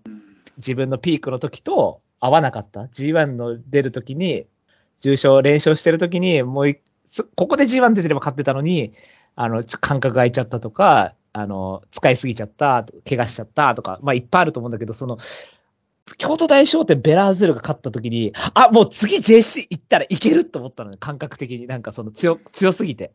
B: 自分のピークの時と合わなかった。G1 の出る時に、重勝連勝してる時に、もうここで G1 出てれば勝ってたのに、あの、感覚が空いちゃったとか、あの、使いすぎちゃった、怪我しちゃったとか、まあいっぱいあると思うんだけど、その、京都大商店ベラーズルが勝った時に、あ、もう次 JC 行ったらいけると思ったのね、感覚的に。なんかその強、強すぎて。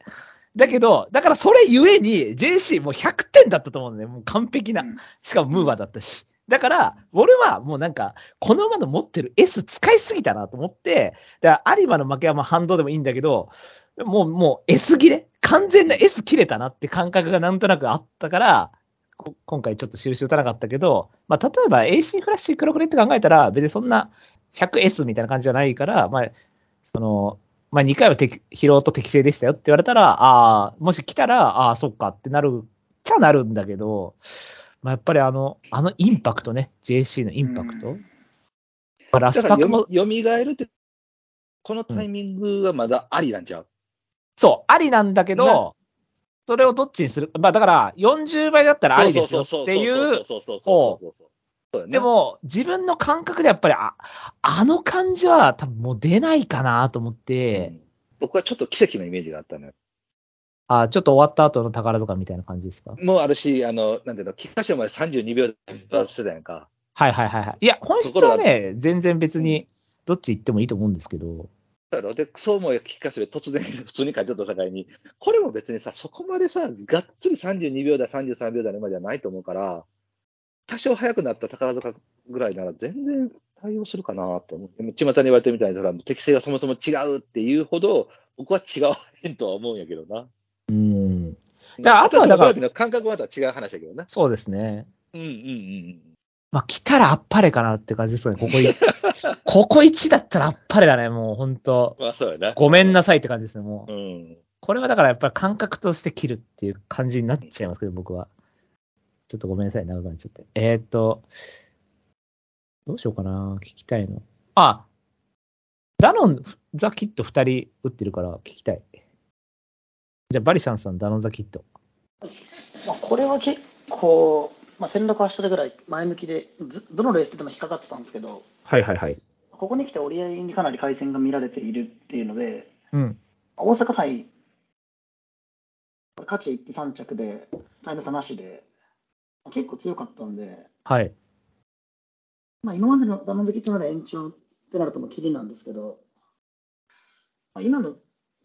B: だけど、だからそれゆえに JC もう100点だったと思うのね。もう完璧な。しかもムーバーだったし。だから、俺はもうなんか、この馬の持ってる S 使いすぎたなと思って、だから有馬の負けはまあ反動でもいいんだけど、もう、もう S 切れ？完全な S 切れたなって感覚がなんとなくあったから、今回ちょっと印打たなかったけど、まあ、例えば AC フラッシュ黒クレって考えたら、別にそんな 100S みたいな感じじゃないから、まあ、その、まあ、2回は疲労と適正でしたよって言われたら、ああ、もし来たら、ああ、そっかってなるっちゃなるんだけど、まあ、やっぱりあの、あのインパクトね、JC のインパクト。
D: うん。
B: まあラスパクも、
A: よみ、蘇るって、このタイミングはまだありなんちゃう、
B: そう、ありなんだけど、それをどっちにする？まあ、だから、40倍だったらありですよっていう。でも、自分の感覚でやっぱり、あ、あの感じは多分もう出ないかなと思っ
A: う
B: て、
A: ん。僕はちょっと奇跡のイメージがあったのよ。
B: あ、ちょっと終わった後の宝塚みたいな感じですか？
A: もうあるし、あの、なんていうの、菊花賞まで32秒で出してたやんか。
B: はいはいはいはい。いや、本質はね、全然別に、どっち行ってもいいと思うんですけど、
A: だろ？で、そう思うよ、菊花賞で突然普通に書いてた境に、これも別にさ、そこまでさ、がっつり32秒台、33秒台まではないと思うから、多少早くなった宝塚ぐらいなら全然対応するかなと思う。でも巷に言われてるみたいに、適性がそもそも違うっていうほど、僕は違わへんとは思うんやけどな。
B: うん。だからあとはだから
A: 私の感覚はまた違う話だけどな。
B: そうですね。
A: うんうんうん
B: まあ、来たらあっぱれかなって感じですかね、ここい、ここ1だったらあっぱれだね、もう本当
A: うん。まあそうやな。
B: ごめんなさいって感じですね、もう。
A: うん。
B: これはだからやっぱり感覚として切るっていう感じになっちゃいますけど、僕は。ちょっとごめんなさい、長くなっちゃって。えーっと、どうしようかな、聞きたいの。あ、ダノン、ザ・キット2人打ってるから聞きたい。じゃあ、バリシャンさん、ダノン・ザ・キット。
D: まあ、これは結構、まあ、戦略はしたぐらい前向きで、ずどのレースでも引っかかってたんですけど、
B: はいはいはい。
D: ここに来て折り合いにかなり改善が見られているっていうので、
B: うん。
D: 大阪杯、勝ち1期3着で、タイム差なしで、結構強かったんで、
B: はい。
D: まあ、今までのダノン好きとなる延長ってなるともうキリなんですけど、まあ、今の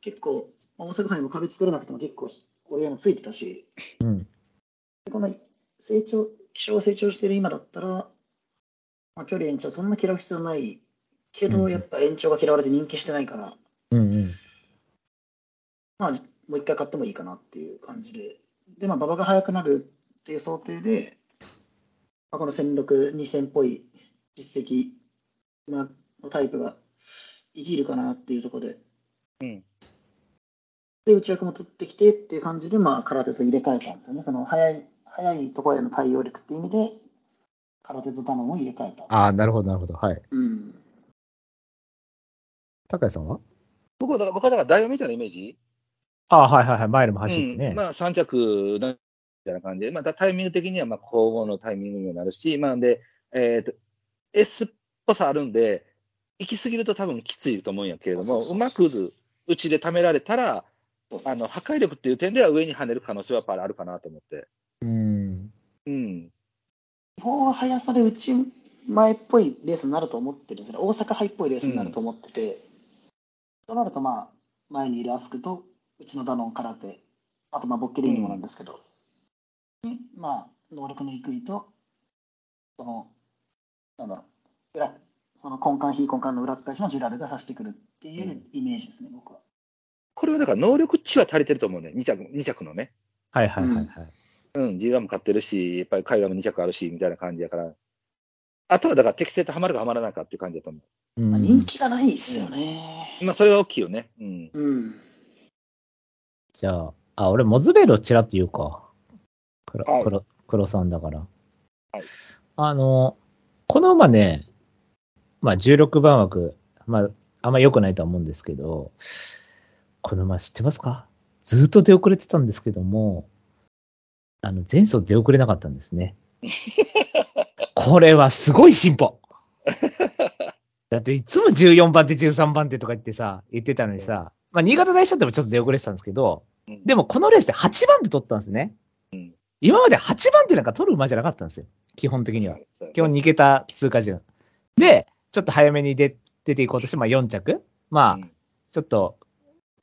D: 結構、まあ大阪杯も壁作れなくても結構折り合いもついてたし、
B: うん。
D: でこの成長、気象が成長している今だったら、まあ、距離延長そんな嫌う必要ないけど、
B: うん。
D: やっぱ延長が嫌われて人気してないから、
B: うんうん。
D: まあ、もう一回買ってもいいかなっていう感じで、で、まあ、馬場が速くなるっていう想定で、まあ、この16、2000っぽい実績なのタイプが生きるかなっていうところで、
A: うん
D: で、内枠も釣ってきてっていう感じで、まあ、空手と入れ替えたんですよね。その速い、速いところへの対応力っていう意味で、空手とダノンを入れ替えた。
B: ああ、なるほど、なるほど。はい。
D: うん。
B: 高谷さんは？
A: 僕はだから、僕はだから、ダイオみたいなイメージ？
B: ああ、はいはいはい。マイルも走ってね。
A: うん、まあ3着なみたいな感じで、まあ、だタイミング的にはまあ交互のタイミングにもなるし、まあ、で、えっ、と、S っぽさあるんで、行き過ぎると多分きついと思うんやけれども、
D: そうそうそう
A: うまくうちで貯められたら、あの破壊力っていう点では上に跳ねる可能性はやっぱりあるかなと思って。
B: うん。
A: うん。
D: 基本は速さで内前っぽいレースになると思ってるんですね。大阪杯っぽいレースになると思ってて、となると、まあ、前にいるアスクと、うちのダノン空手、あと、まあ、ボッケリーニもなんですけど、にまあ、能力の低いと、その、なんだろう、裏、その根幹、非根幹の裏っ返しのジュラルがさしてくるっていうイメージですね、僕は。
A: これはだから能力値は足りてると思うね。2着、二着のね。
B: はいはいはいはい。
A: うん、G1 も買ってるし、やっぱり海外も2着あるし、みたいな感じやから。あとはだから適正とハマるかハマらないかっていう感じだと思う。
D: 人気がないですよね。
E: まあ、それは大きいよね。うん。
D: うん。
B: じゃあ、あ、俺、モズベールをちらっと言うか。黒、
E: はい
B: 黒、黒さんだから。
E: はい
B: あの、この馬ね、まあ、16番枠、まあ、あんま良くないとは思うんですけど、この馬知ってますか？ずっと出遅れてたんですけども、あの、前走出遅れなかったんですね。これはすごい進歩だっていつも14番手、13番手とか言ってさ、言ってたのにさ、まあ、新潟大賞でもちょっと出遅れてたんですけど、
E: うん
B: でもこのレースで8番手取ったんですね。
E: うん
B: 今まで8番手なんか取る馬じゃなかったんですよ。基本的には。基本2桁通過順。で、ちょっと早めに出出ていこうとして、まあ4着。まあ、
E: うん
B: ちょっと、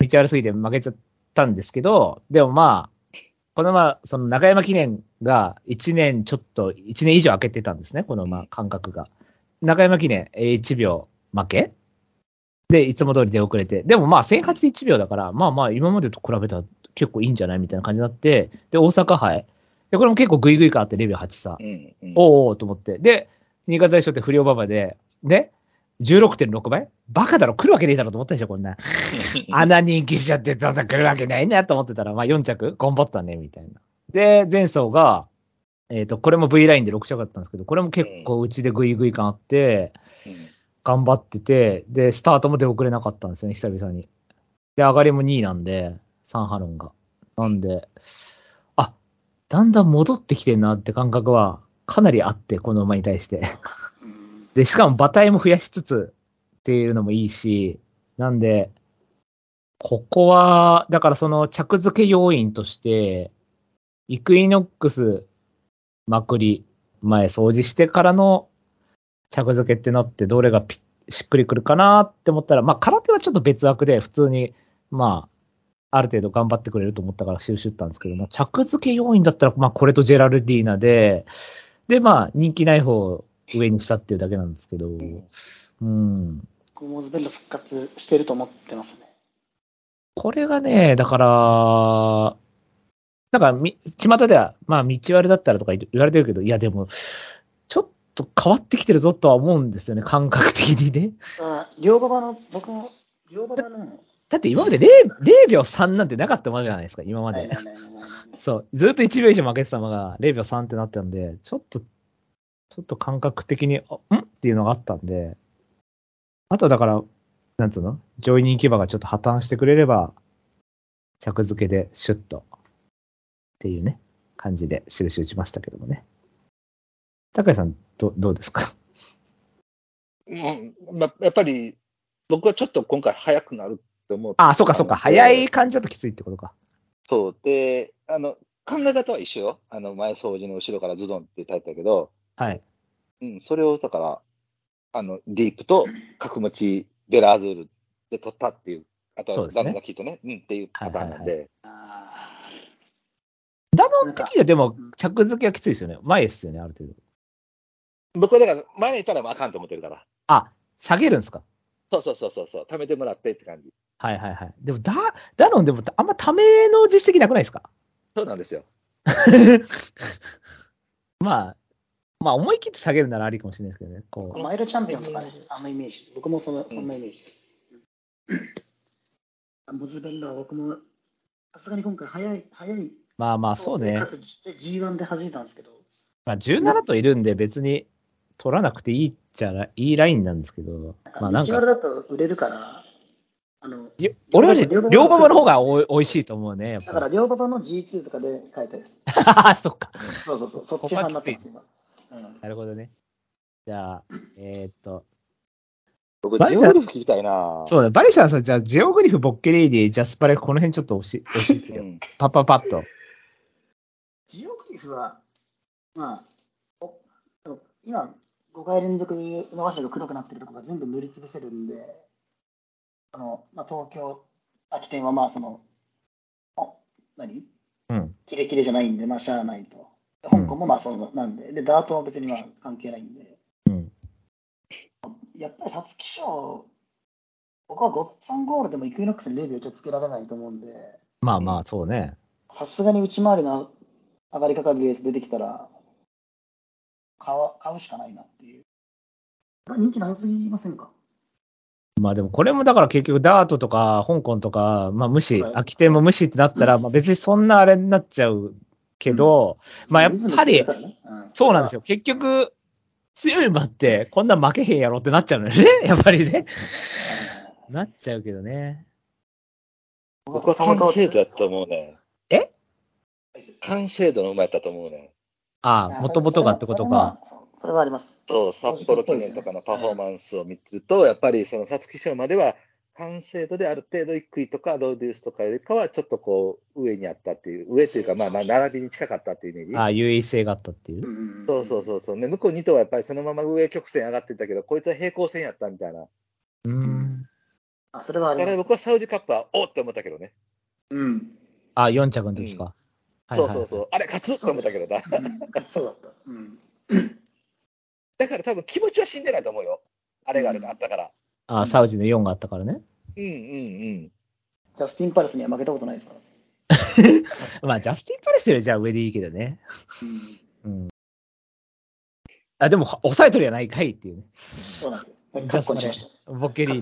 B: 道悪すぎて負けちゃったんですけど、でもまあ、このまあ、その中山記念が1年ちょっと、1年以上空けてたんですね、このまあ間隔が。中山記念えー1秒負け？で、いつも通り出遅れて。でもまあ、1008で1秒だから、まあまあ、今までと比べたら結構いいんじゃないみたいな感じになって、で、大阪杯。で、これも結構グイグイ感あって、レビュー8さ。
E: うん。うん。
B: おうおうと思って。で、新潟大賞って不良馬場で、で、16.6倍？バカだろ来るわけねえだろと思ったでしょ、こんな。あんな人気しちゃって、そんな来るわけないなと思ってたら、まあ4着頑張ったね、みたいな。で、前走が、えっ、と、これも V ラインで6着だったんですけど、これも結構うちでグイグイ感あって、頑張ってて、で、スタートも出遅れなかったんですよね、久々に。で、上がりも2位なんで、サンハロンが。なんで、あ、だんだん戻ってきてんなって感覚は、かなりあって、この馬に対して。で、しかも馬体も増やしつつっていうのもいいし、なんで、ここは、だからその着付け要因として、イクイノックスまくり前掃除してからの着付けってなってどれがピしっくりくるかなって思ったら、まあ空手はちょっと別枠で普通に、まあ、ある程度頑張ってくれると思ったから収集ったんですけども、着付け要因だったら、まあこれとジェラルディーナで、で、まあ人気ない方を上にしたっていうだけなんですけど、うん。
D: モズベル復活してると思ってますね。
B: これがね、だから、なんかみ、巷では、まあ、道悪だったらとか言われてるけど、いや、でも、ちょっと変わってきてるぞとは思うんですよね、感覚的にね。
D: あ両馬場の、僕も、両馬場の、
B: だって今まで 0, 0秒3なんてなかったものじゃないですか、今まで。そう。ずっと1秒以上負けてた馬が0秒3ってなってたんで、ちょっと、ちょっと感覚的に、あん？っていうのがあったんで、あとはだから、なんつうの？上位人気馬がちょっと破綻してくれれば、着付けでシュッと、っていうね、感じで印打ちましたけどもね。高井さん、どどうですか？
E: うんまあ、やっぱり、僕はちょっと今回早くなると思う。
B: あ、そうかそうか、早い感じだときついってことか。
E: そう。で、あの、考え方は一緒よ。あの、前掃除の後ろからズドンってタイプだけど、
B: はい。
E: うん、それを、だから、あの、ディープと角持ち、ベラーズールで取ったっていう、あとはダノがきっとね、うんっていうパターンなんで、
D: あ
B: ダノン的にはでも、着付けはきついですよね。前ですよね、ある程度。
E: 僕はだから、前にいたらあかんと思ってるから。
B: あ、下げるんですか？
E: そうそうそうそうそう、貯めてもらってって感じ。
B: はいはいはい。でも、ダ、ダノンでも、あんまための実績なくないですか？
E: そうなんですよ。
B: まあ、まあ、思い切って下げるならありかもしれないですけどね。こ
D: ー
B: う。
D: マイルチャンピオンとかね、あのイメージ。僕もそのそんなイメージです。モズベッラは僕も、さすがに今回早い、早い。
B: まあまあ、そうね
D: か。つ G1 で弾いたんですけど、
B: まあ、17といるんで別に取らなくていいっちゃらいいラインなんですけど、まあなんか、
D: だと売れるから、あの、
B: り俺はね
D: 両馬場
B: の方がおい美味しいと思うね、
D: だから
B: ぱ
D: 両馬場の G2 とかで書いたです。
B: り。そっか。
D: そうそうそう、そっち派になってます、今。うん
B: なるほどね。じゃあ、えーっと、
E: 僕、ジオグリフ聞きたいな
B: そうだ、バリシャンさん、じゃあ、ジオグリフ、ボッケレイディ、ジャスパレ、この辺ちょっと教え 教えてよ。
E: うん。
B: パッパパッと。
D: ジオグリフは、まあ、お今、5回連続伸ばしが黒くなってるところが全部塗りつぶせるんで、あのまあ、東京、秋天はまあ、その、あ何？
B: うん。
D: キレキレじゃないんで、まあ、しゃあないと。香港もまあそうなんで、で、ダートは別にまあ関係ないんで、
B: うん。
D: やっぱり皐月賞、僕はゴッツァンゴールでもイクイノックスにレビューちょっとつけられないと思うんで、
B: まあまあ、そうね。
D: さすがに内回りの上がりかかるレース出てきたら、買わ買うしかないなっていう。人気なさすぎませんか？
B: まあでもこれもだから結局ダートとか香港とか、まあ無視、
D: はい
B: 空き店も無視ってなったら、まあ別にそんなあれになっちゃうけど、まあやっぱり、そうなんです
D: よ。
B: よ。結局、強い馬ってこんな負けへんやろってなっちゃうのよね。やっぱりね。なっちゃうけどね。
A: 僕は完成度やったと思うね。
B: え？
A: 完成度の馬やったと思うね。
B: ああ、もともとがってことか。。
D: それはあります。
A: そう、札幌記念とかのパフォーマンスを見ると、やっぱりその皐月賞までは、完成度である程度低いとか、ドーデュースとかよりかは、ちょっとこう、上にあったっていう、上というか、まあまあ、並びに近かったっていうイメージ。
B: ああ、優位性があったっていう。
A: そうそうそうそう。ね、向こう2頭はやっぱりそのまま上曲線上がってたけど、こいつは平行線やったみたいな。
B: うーん。
D: あ、それはあ。
A: だから僕はサウジカップは、おっって思ったけどね。
D: うん。
B: あ、4着の時か。
A: そうそうそう。あれ、勝つって思ったけどな。
D: そうだった。うん。
A: だから多分気持ちは死んでないと思うよ。あれがあれがあったから。
B: ああ、サウジの4があったからね。
A: うんうんうん。
D: ジャスティン・パレスには負けたことないですか？
B: まあ、ジャスティン・パレスよりじゃあ上でいいけどね。
D: うん。
B: うん。あ、でも、抑えとりはないかいっていうね。
D: そうなんですよ。
B: ジャス
D: かっこにしま。
B: ボッケリーニ。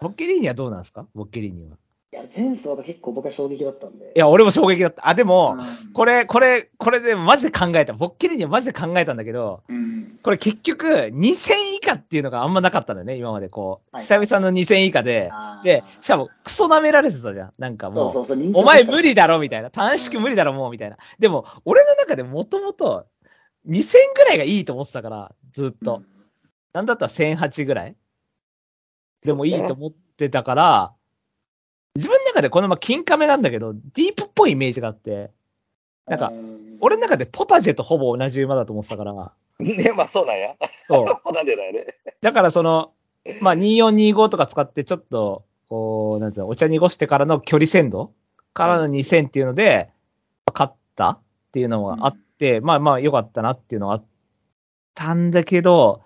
B: ボッケリーニはどうなんですか？ボッケリーニは。
D: いや、前走が結構僕は衝撃だったんで。
B: いや、俺も衝撃だった。あ、でも、
D: うん
B: これ、これ、これでマジで考えた。ボッケリーニはマジで考えたんだけど、
D: うん。
B: これ結局、2000以下っていうのがあんまなかったのよね、今までこう。
D: はい
B: 久々の2000以下で。で、しかも、クソ舐められてたじゃん。なんかもう、
D: そうそうそう。
B: お前無理だろみたいな。短縮無理だろもうみたいな。でも、俺の中でもともと、2000ぐらいがいいと思ってたから、ずっと。なんだったら1008ぐらいでもいいと思ってたから、自分の中でこのまま金亀なんだけど、ディープっぽいイメージがあって、なんか
D: うん
B: 俺の中でポタジェとほぼ同じ馬だと思ってたから、
A: ね、まあそうなんや。
B: そう。
A: ホタテだよね。
B: だからその、まあ2425とか使ってちょっと、こう、なんつうの、お茶濁してからの距離鮮度からの2000っていうので、勝ったっていうのがあって、まあまあ良かったなっていうのがあったんだけど、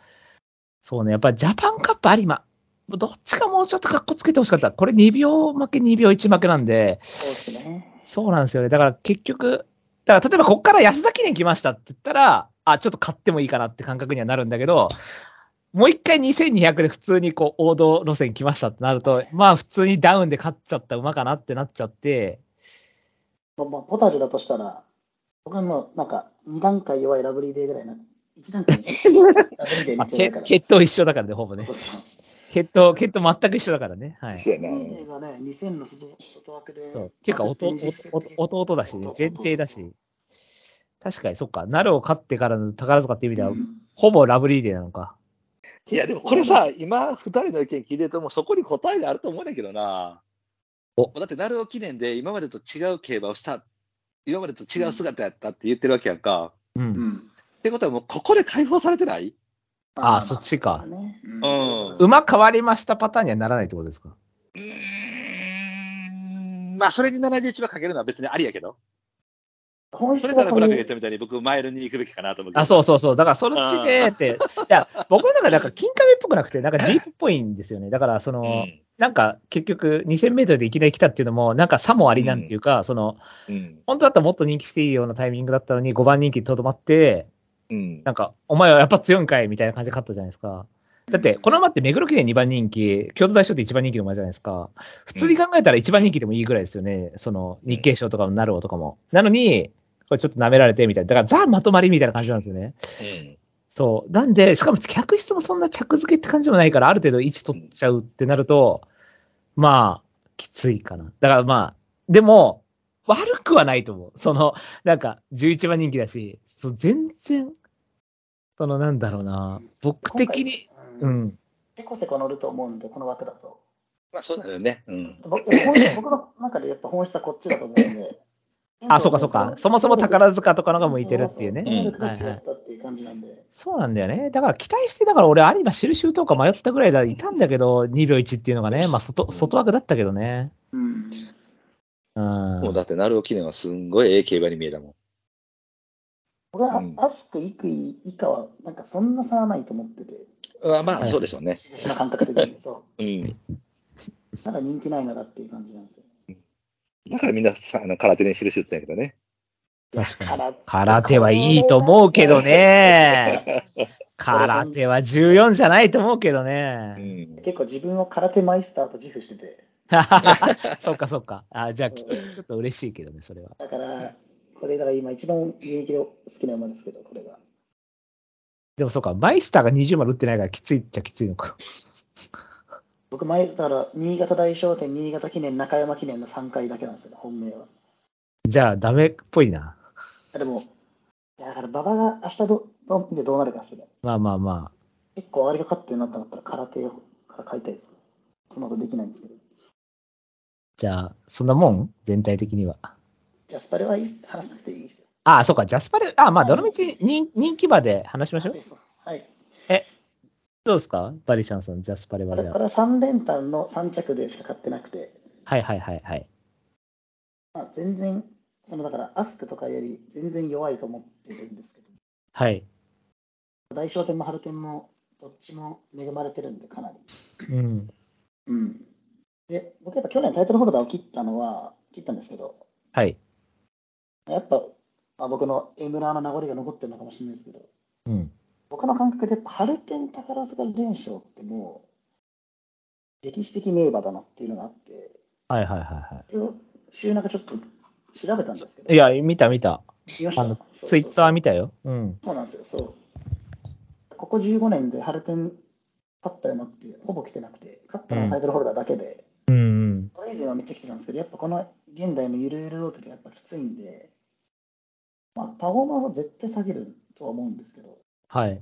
B: そうね、やっぱりジャパンカップ有馬。どっちかもうちょっと格好つけてほしかった。これ2秒負け2秒1負けなんで、
D: そうですね。
B: そうなんですよね。だから結局、だから例えばこっから安田記念来ましたって言ったら、あ、ちょっと買ってもいいかなって感覚にはなるんだけど、もう一回2200で普通にこう王道路線来ましたってなると、まあ普通にダウンで勝っちゃった馬かなってなっちゃって、
D: まあ、まあポタージュだとしたら、僕はもうなんか2段階弱いラブリーデーぐらいな。1段階 ラブリーデー
B: まあ。血統一緒だからね、ほぼね
D: そ。うそう
B: 血統、血統全く一緒だからね。はい。
A: そう
D: ね、2000の外外枠で。
B: そうっていうか、弟弟弟だしね、前提だし。確かに、そっか。ナルを勝ってからの宝塚っていう意味では、
D: うん
B: ほぼラブリーデーなのか。
A: いや、でもこれさ、今、二人の意見聞いてると、もうそこに答えがあると思うんだけどな。
B: お
A: だって、鳴尾記念で今までと違う競馬をした、今までと違う姿やったって言ってるわけやんか。
B: う。
D: うんん。
A: ってことはもう、ここで解放されてない？
B: あそっちか
D: ね
A: うん
B: 馬変わりましたパターンにはならないってことですか？
A: うーん、まあ、それに71番かけるのは別にありやけど。それならブラックが言っ
D: は
A: たみたいに僕、マイルに行くべきかなと思うけど。
B: あ、そうそうそう。だから、そのうちでって、いや、僕の中でなんか、金亀っぽくなくて、なんかディープっぽいんですよね。だから、その、
A: うん。
B: なんか、結局、2000メートルでいきなり来たっていうのも、なんか、さもありなんていうか、その、
A: うん。
B: 本当だったらもっと人気していいようなタイミングだったのに、5番人気にとどまって、
A: うん。
B: なんか、お前はやっぱ強いんかいみたいな感じで勝ったじゃないですか。だって、この馬って目黒記念2番人気、京都大賞って1番人気の馬じゃないですか。普通に考えたら1番人気でもいいぐらいですよね。その、日経賞とかもなるおとかも。なのに、これちょっと舐められてみたいな。だから、ザ・まとまりみたいな感じなんですよね。そう。なんで、しかも客室もそんな着付けって感じでもないから、ある程度位置取っちゃうってなると、まあ、きついかな。だからまあ、でも、悪くはないと思う。その、なんか、11番人気だし、そう全然、その、なんだろうな、僕的に、う
D: うん。
B: ん。
D: せこせこ乗ると思うんで、この枠だと。
A: まあ、そうだよね。うん。
D: 僕僕の中でやっぱ本質はこっちだと思うんで。
B: あ、そうかそうか。そもそも宝塚とかのが向いてるっていうね。そうなんだよね。だから期待して、だから俺、有馬印とか迷ったぐらいだ、いたんだけど、2秒1っていうのがね、まあ、外、外枠だったけどね。
D: うん。
B: うん。
A: もうだって、鳴尾記念はすんごいええ競馬に見えたもん。
D: 僕は
A: うん
D: アスク、イクイ以下は、なんかそんな差はないと思ってて、
A: あまあ、
B: はい
A: そうでしょうね。
D: 私の感覚的に。そ
A: うん。
D: う。なんか人気ないならっていう感じなんですよ。
A: だからみんなさ、あの、空手に印打つんやけどね。
B: 確かに
D: に
B: 空手はいいと思うけど。ね。空手は14じゃないと思うけど
A: う
B: ね。
A: ん。
D: 結構自分を空手マイスターと自負してて、
B: そうかそうか。あじゃあ、ちょっと嬉しいけどね、それは。
D: だから、これだから今一番現役で好きな馬ですけど、これが。
B: でもそうか、マイスターが20丸打ってないからきついっちゃきついのか。
D: 僕、マイスターは新潟大商店、新潟記念、中山記念の3回だけなんですよ、本命は。
B: じゃあ、ダメっぽいな。
D: でも、だから馬場が明日どどでどうなるかですね。
B: まあまあまあ。
D: 結構あれが勝ってるなってなったら空手から買いたいです。そんなことできないんですけど。
B: じゃあ、そんなもん？全体的には。
D: じゃあ、スパレはいい話さなくていいですよ。
B: ああ、そうか、ジャスパレ、あまあ、どのみち人人気馬で話しましょう。
D: はい。
B: どうですか？バリシャンさん、ジャスパレはじゃ
D: これこれは3連単の3着でしか買ってなくて、
B: はいはいはいはい。
D: まあ、全然、そのだから、アスクとかより全然弱いと思ってるんですけど、
B: はい。
D: 大商店も春店もどっちも恵まれてるんで、かなり。
B: うん。
D: うん。で、僕やっぱ去年タイトルホルダーを切ったのは、切ったんですけど、
B: はい。
D: やっぱ、まあ、僕のエムラーの名残が残ってるのかもしれないですけど、
B: うん。
D: 僕の感覚でやっぱ春天宝塚連勝ってもう、歴史的名馬だなっていうのがあって、
B: はいはいはいは
D: それを週中ちょっと調べたんですけど、
B: い。いや、見た見た。ツイッター見たよ。うん。
D: そうなんですよ、そう。ここ15年で春天勝った馬ってほぼ来てなくて、勝ったのはタイトルホルダーだけで、以前はめっちゃ来てたんですけど、やっぱこの現代のゆるゆるローテでやっぱきついんで、まあ、パフォーマンスは絶対下げるとは思うんですけど、
B: はい。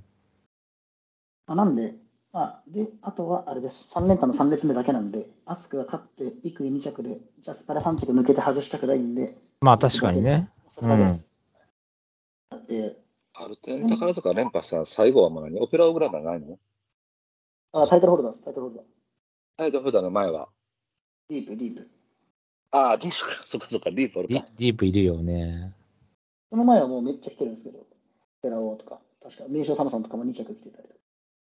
D: まあ、なんで、まあ、で、あとはあれです、3連単の3列目だけなんで、アスクが勝って、イクイ2着で、ジャスパラ3着抜けて外したくないんで、
B: まあ確かにね。
D: それだけです。だって、
E: アルテン宝塚連覇した最後はもう何？オペラオグラムはないの？
D: あタイトルホルダーです、タイトルホルダー。
E: タイトルホルダーの前は。
D: ディープ、ディープ。
E: ああ、ディープか。そっかそっか、ディープ
B: ディ
E: か。
B: ディープいるよね。
D: その前はもうめっちゃ来てるんですけど、ペラオとか、確か、名称サムソンとかも2着来てたりとか。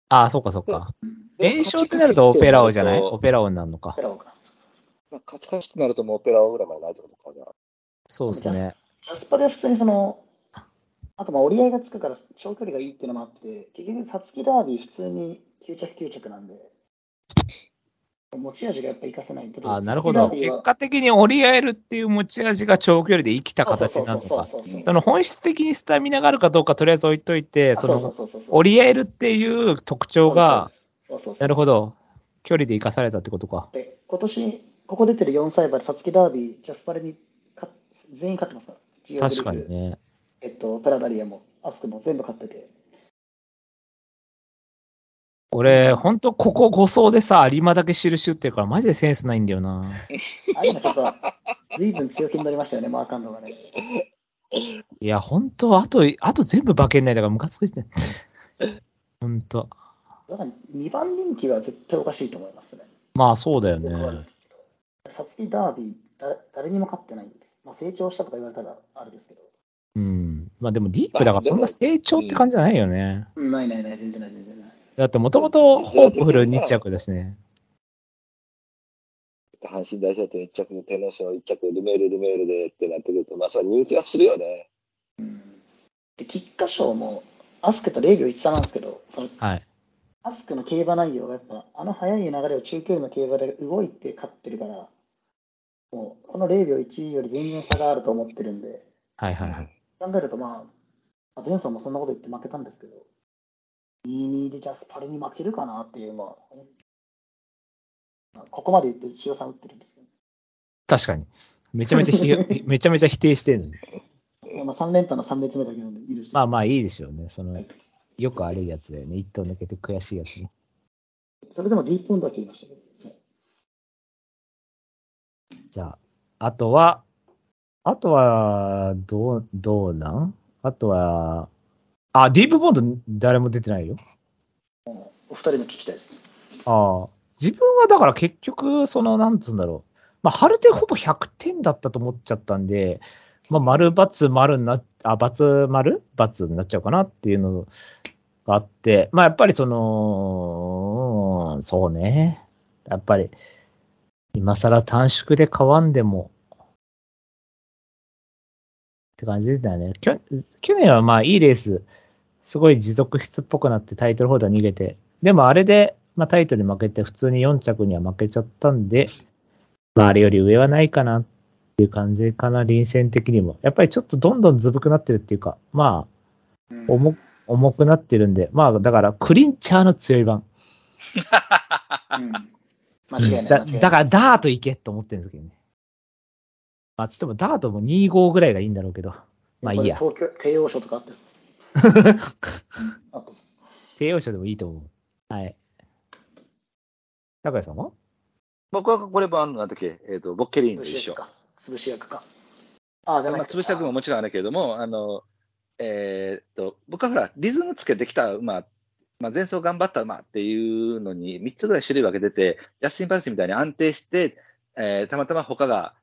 B: ああ、そうかそうか。
E: でも
B: 連勝ってなるとオペラ王じゃない？オペラ王になるのか
D: ペ。ラオか。
E: カチカチってなるともうオペラオグラムはないってことか。じゃあ
B: そうですね。
D: ジャスパでは普通にその、あとまあ折り合いがつくから長距離がいいっていうのもあって、結局、サツキダービー普通に9着9着なんで、持ち味がやっぱ活かせない。
B: ああ、なるほど。結果的に折り合えるっていう持ち味が長距離で生きた形になるのか。
D: そうそうそうそう
B: その本質的にスタミナがあるかどうかとりあえず置いといて、折り合えるっていう特徴が、なるほど。距離で生かされたってことか。
D: で今年、ここ出てる4歳馬でサツキダービー、ジャスパレに全員勝ってますから。
B: 確かにね。
D: えっと、ペラダリアもアスクも全部勝ってて。
B: 俺、ほんとここ5層でさ、有馬だけ印打ってるから、マジでセンスないんだよな。
D: ああいうのちょっと、ずいぶん強気になりましたよね、マーカンドがね。
B: いや、ほんと、あと、あと全部馬券内だからムカつくして。ほんと。
D: だから2番人気は絶対おかしいと思いますね。
B: まあ、そうだよね。
D: サツキダービー誰、誰にも勝ってないんです。まあ、成長したとか言われたらあれですけど。
B: うん。まあでもディープだからそんな成長って感じじゃないよね。
D: うんないないない、全然ない、全然ない。
B: だってもともとホープフル2着だしね。
E: 阪神大賞典1着、天皇賞1着、ルメール、ルメールでってなってくると、まあ、それは人気はするよね。
D: で、菊花賞も、アスクと0秒13なんですけど、その
B: はい。
D: アスクの競馬内容がやっぱ、あの速い流れを中距離の競馬で動いて勝ってるから、もう、この0秒1より全然差があると思ってるんで、
B: はいはいはい。
D: 考えるとまあ、まあ、前走もそんなこと言って負けたんですけど、22でジャスパレに負けるかなっていう、まあ、まあここまで言って塩さん打ってるんですよ。
B: 確かに。めちゃめちゃひ めちゃめちゃ否定してるのに。
D: まあ、3連単の3列目だけなんで許して。
B: まあまあいいでしょうね。その、よくあるやつだよね。一頭抜けて悔しいやつね。
D: それでもディープ温度は切りましたけど、ね。
B: じゃあ、あとは、あとは、どう、どうなん？あとは、あ、ディープボンド誰も出てないよ。
D: お二人の聞きたいです。
B: ああ。自分はだから結局、その、なんつうんだろう。まあ、春でほぼ100点だったと思っちゃったんで、まあ、丸×丸になっ、あ、×丸×になっちゃうかなっていうのがあって、まあ、やっぱりその、うんそうね。やっぱり、今更短縮で買わんでも、って感じだよね。きょ去年はまあいいレース、すごい持続質っぽくなってタイトルホルダー逃げて、でもあれでまあタイトルに負けて普通に4着には負けちゃったんで、まああれより上はないかなっていう感じかな、臨戦的にも。やっぱりちょっとどんどんずぶくなってるっていうか、まあ、重重くなってるんで、まあだからクリンチャーの強い版。
D: うん間違いない。
B: だだからダート行けと思ってるんですけどね。まあつってもダートも25ぐらいがいいんだろうけど、まあいいや。
D: 東京、帝王賞とかあっです。あってそう
B: 帝王賞でもいいと思う。はい。高谷さんは？
A: 僕はこれもあの、なんだっけ、えっ、と、ボッケリーニと一緒。
D: 潰し役か。潰し役か。ああ、じゃ
A: まあ、
D: なくて
A: 潰し役ももちろんあるけども、あの、えっ、と、僕はほら、リズムつけてきた馬、まあ、前走頑張った馬っていうのに3つぐらい種類分けてて、ジャスティン・パレスみたいに安定して、えーたまたま他が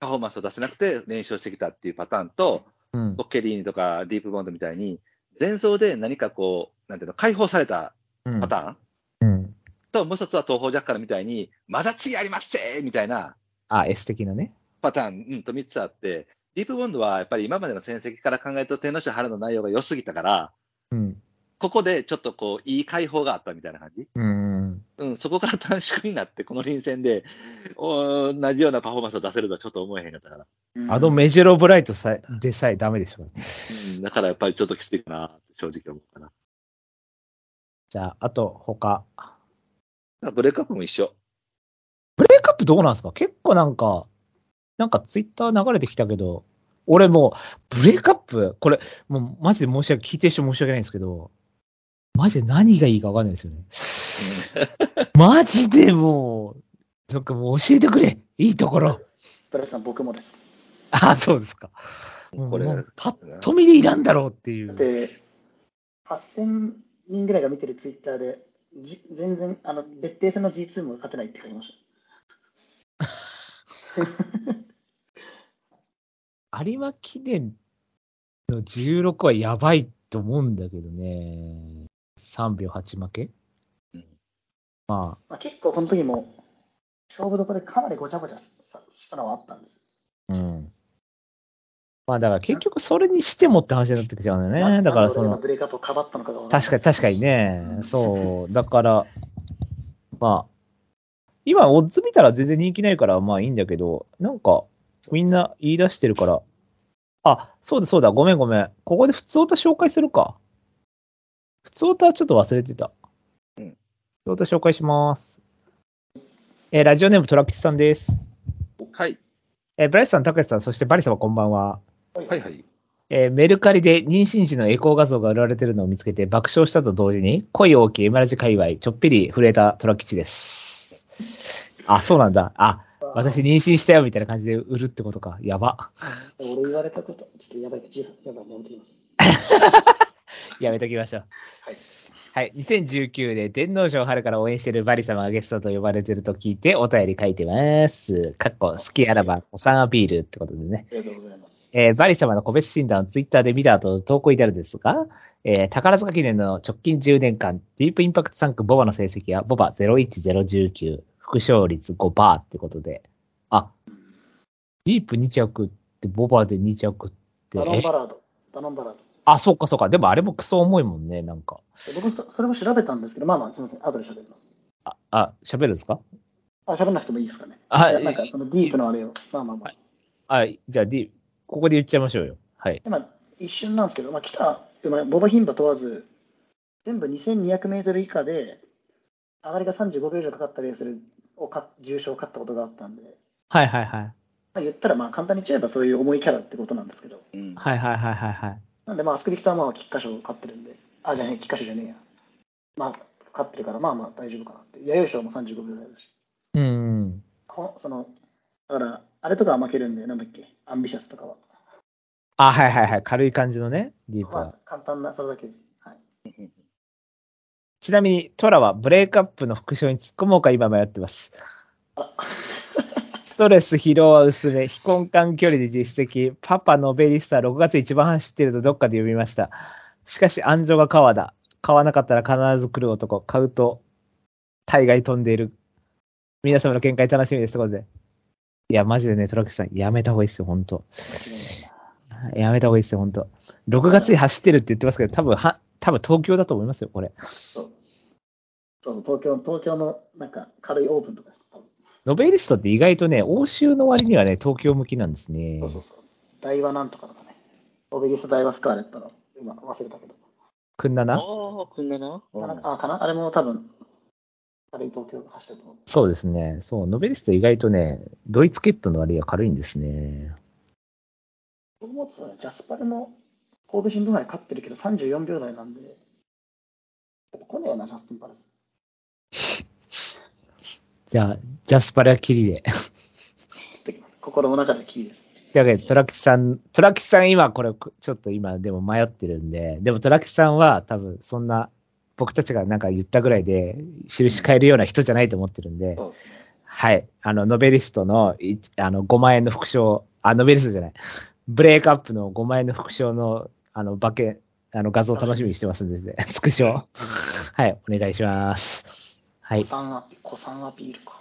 A: パフォーマンスを出せなくて連勝してきたっていうパターンと、
B: うん
A: ボッケリーニとかディープボンドみたいに、前走で何かこう、なんていうの、解放された
B: うん
A: パターン、
B: うん。
A: と、もう一つは東方ジャッカルみたいに、まだ次ありますせーみたいな
B: あ、S 的なね。
A: パターン、うん、と3つあって、ディープボンドはやっぱり今までの戦績から考えると天皇賞春の内容が良すぎたから、
B: うん。
A: ここでちょっとこう、いい解放があったみたいな感じ？
B: うん。
A: うん、そこから短縮になって、この臨戦で、お同じようなパフォーマンスを出せるとはちょっと思えへんかったから。
D: うん
B: あのメジロブライトさえでさえダメでしたから。
A: うん、だからやっぱりちょっときついかな正直思うかな。
B: じゃあ、あと他。
A: ブレイクアップも一緒。
B: ブレイクアップどうなんですか？結構なんか、なんかツイッター流れてきたけど、俺もう、ブレイクアップこれ、もうマジで申し訳、聞いてる人申し訳ないんですけど、マジで何がいいかわかんないですよね。マジでもう、なんかもう教えてくれいいところ。
D: ブラスさん、僕もです。
B: あ、そうですか。
A: これ
B: もうパッと見でいらんだろうっていう。
D: で、8000人ぐらいが見てるツイッターで、じ全然、あの、別邸戦の G2 も勝てないって書きました。
B: 有馬記念の16はやばいと思うんだけどね。3秒8負け？
A: うん
B: ま
D: まあ、結構この時も、勝負どころでかなりごちゃごちゃさしたのはあったんです。
B: あ、うん。まあだから結局それにしてもって話になってきちゃうんだよね。だからその
D: なんで俺が、ブレイクアップをかばったのか
B: 確かに確かにね。そう。だから、まあ、今オッズ見たら全然人気ないからまあいいんだけど、なんかみんな言い出してるから、あ、そうだそうだ、ごめんごめん。ここで普通歌紹介するか。普通歌はちょっと忘れてた。
A: うん
B: 普通歌紹介します。えーラジオネームトラキスさんです。
A: はい。
B: えーブライスさん、タケスさん、そしてバリ様こんばんは。
D: はい
A: はいはい。
B: えーメルカリで妊娠時のエコー画像が売られてるのを見つけて爆笑したと同時に、恋大きいエマラジ界隈、ちょっぴり震えたトラ吉です。あ、そうなんだ。あ、私妊娠したよみたいな感じで売るってことか。やば。
D: 俺言われたこと、ちょっとやばいやばい、やめてきます。
B: やめときましょう。
D: はい。
B: はい。2019で天皇賞春から応援してるバリ様がゲストと呼ばれてると聞いてお便り書いてます。かっこ好きあらば、おさんアピールってことでね。
D: ありがとうございます。
B: えーバリ様の個別診断をツイッターで見た後投稿いたるんですが、えー宝塚記念の直近10年間、ディープインパクト3区ボバの成績はボバ01019、副勝率5%ってことで、あ、ディープ2着ってボバで2着って、
D: ダノン
B: え
D: バラード。ダノンバラード。
B: あ、そうかそうか。でもあれもクソ重いもんね、なんか。
D: 僕そ、それも調べたんですけど、まあまあ、すみません、後で喋ります。
B: あ、あ、喋るんですか？
D: あ、喋らなくてもいいですかね。
B: あ
D: なんか、そのディープのあれを、まあまあまあ。
B: あ、じゃあ、D、ここで言っちゃいましょうよ。はい。
D: でまあ、一瞬なんですけど、まあ、来た馬、ボバ牝馬問わず、全部2200メートル以下で、上がりが35秒以上かかったレースをか重賞を勝ったことがあったんで、
B: はいはいはい。
D: まあ、言ったら、まあ、簡単に言っちゃえばそういう重いキャラってことなんですけど、
A: うん。
B: はいはいはいはいはい。
D: なんで、まあ、アスクビクターマンは菊花賞勝ってるんで、あ、じゃねえ、菊花賞じゃねえや。まあ、勝ってるから、まあまあ大丈夫かなって。弥生賞も35秒台だし。
B: うん。
D: こその、だから、あれとかは負けるんで、なんだっけ、アンビシャスとかは。
B: あ、はいはいはい。軽い感じのね、ディープは。
D: まあ、簡単な、それだけです。はい。
B: ちなみに、トラはブレイクアップの副賞に突っ込もうか今迷ってます。ストレス疲労は薄め、非根幹距離で実績、パパノベリスタ6月一番走ってるとどっかで読みました。しかし、安城が川だ。買わなかったら必ず来る男。買うと、大概飛んでいる。皆様の見解楽しみです。ということで。いや、マジでね、トラックさん、やめた方がいいですよ、本当やめた方がいいですよ、本当6月に走ってるって言ってますけど、多分は、多分東京だと思いますよ、これ。
D: そうそう、東京、東京のなんか軽いオープンとかです。多分
B: ノベリストって意外とね、欧州の割にはね、東京向きなんですね
D: そう。そうそう。大和なんとかとかね。オベリスト大和スカーレットの、今忘れたけど。
A: あ
B: くんなな？
A: あ、こんなな？うん
D: なんかあ、かな？あれも多分、軽い東京走ってると思う。
B: そうですね。そう、ノベリスト意外とね、ドイツケットの割合軽いんですね。
D: ジャスパレの神戸新聞杯勝ってるけど34秒台なんで、やっぱ来ねえな、ジャスティンパレス。
B: じゃあ、ジャスパレはキリで。
D: 心の中でキーです。
B: というわけで、トラキさん、トラキさん今これ、ちょっと今でも迷ってるんで、でもトラキさんは多分そんな、僕たちがなんか言ったぐらいで、印変えるような人じゃないと思ってるんで。はい。あの、ノベリストのいあの5万円の副賞、あ、ノベリストじゃない。ブレイクアップの5万円の副賞の、あの、馬券、あの、画像楽しみにしてますんで。スクショ。はい。お願いします。はい
D: 古。参アピ古参アピールか。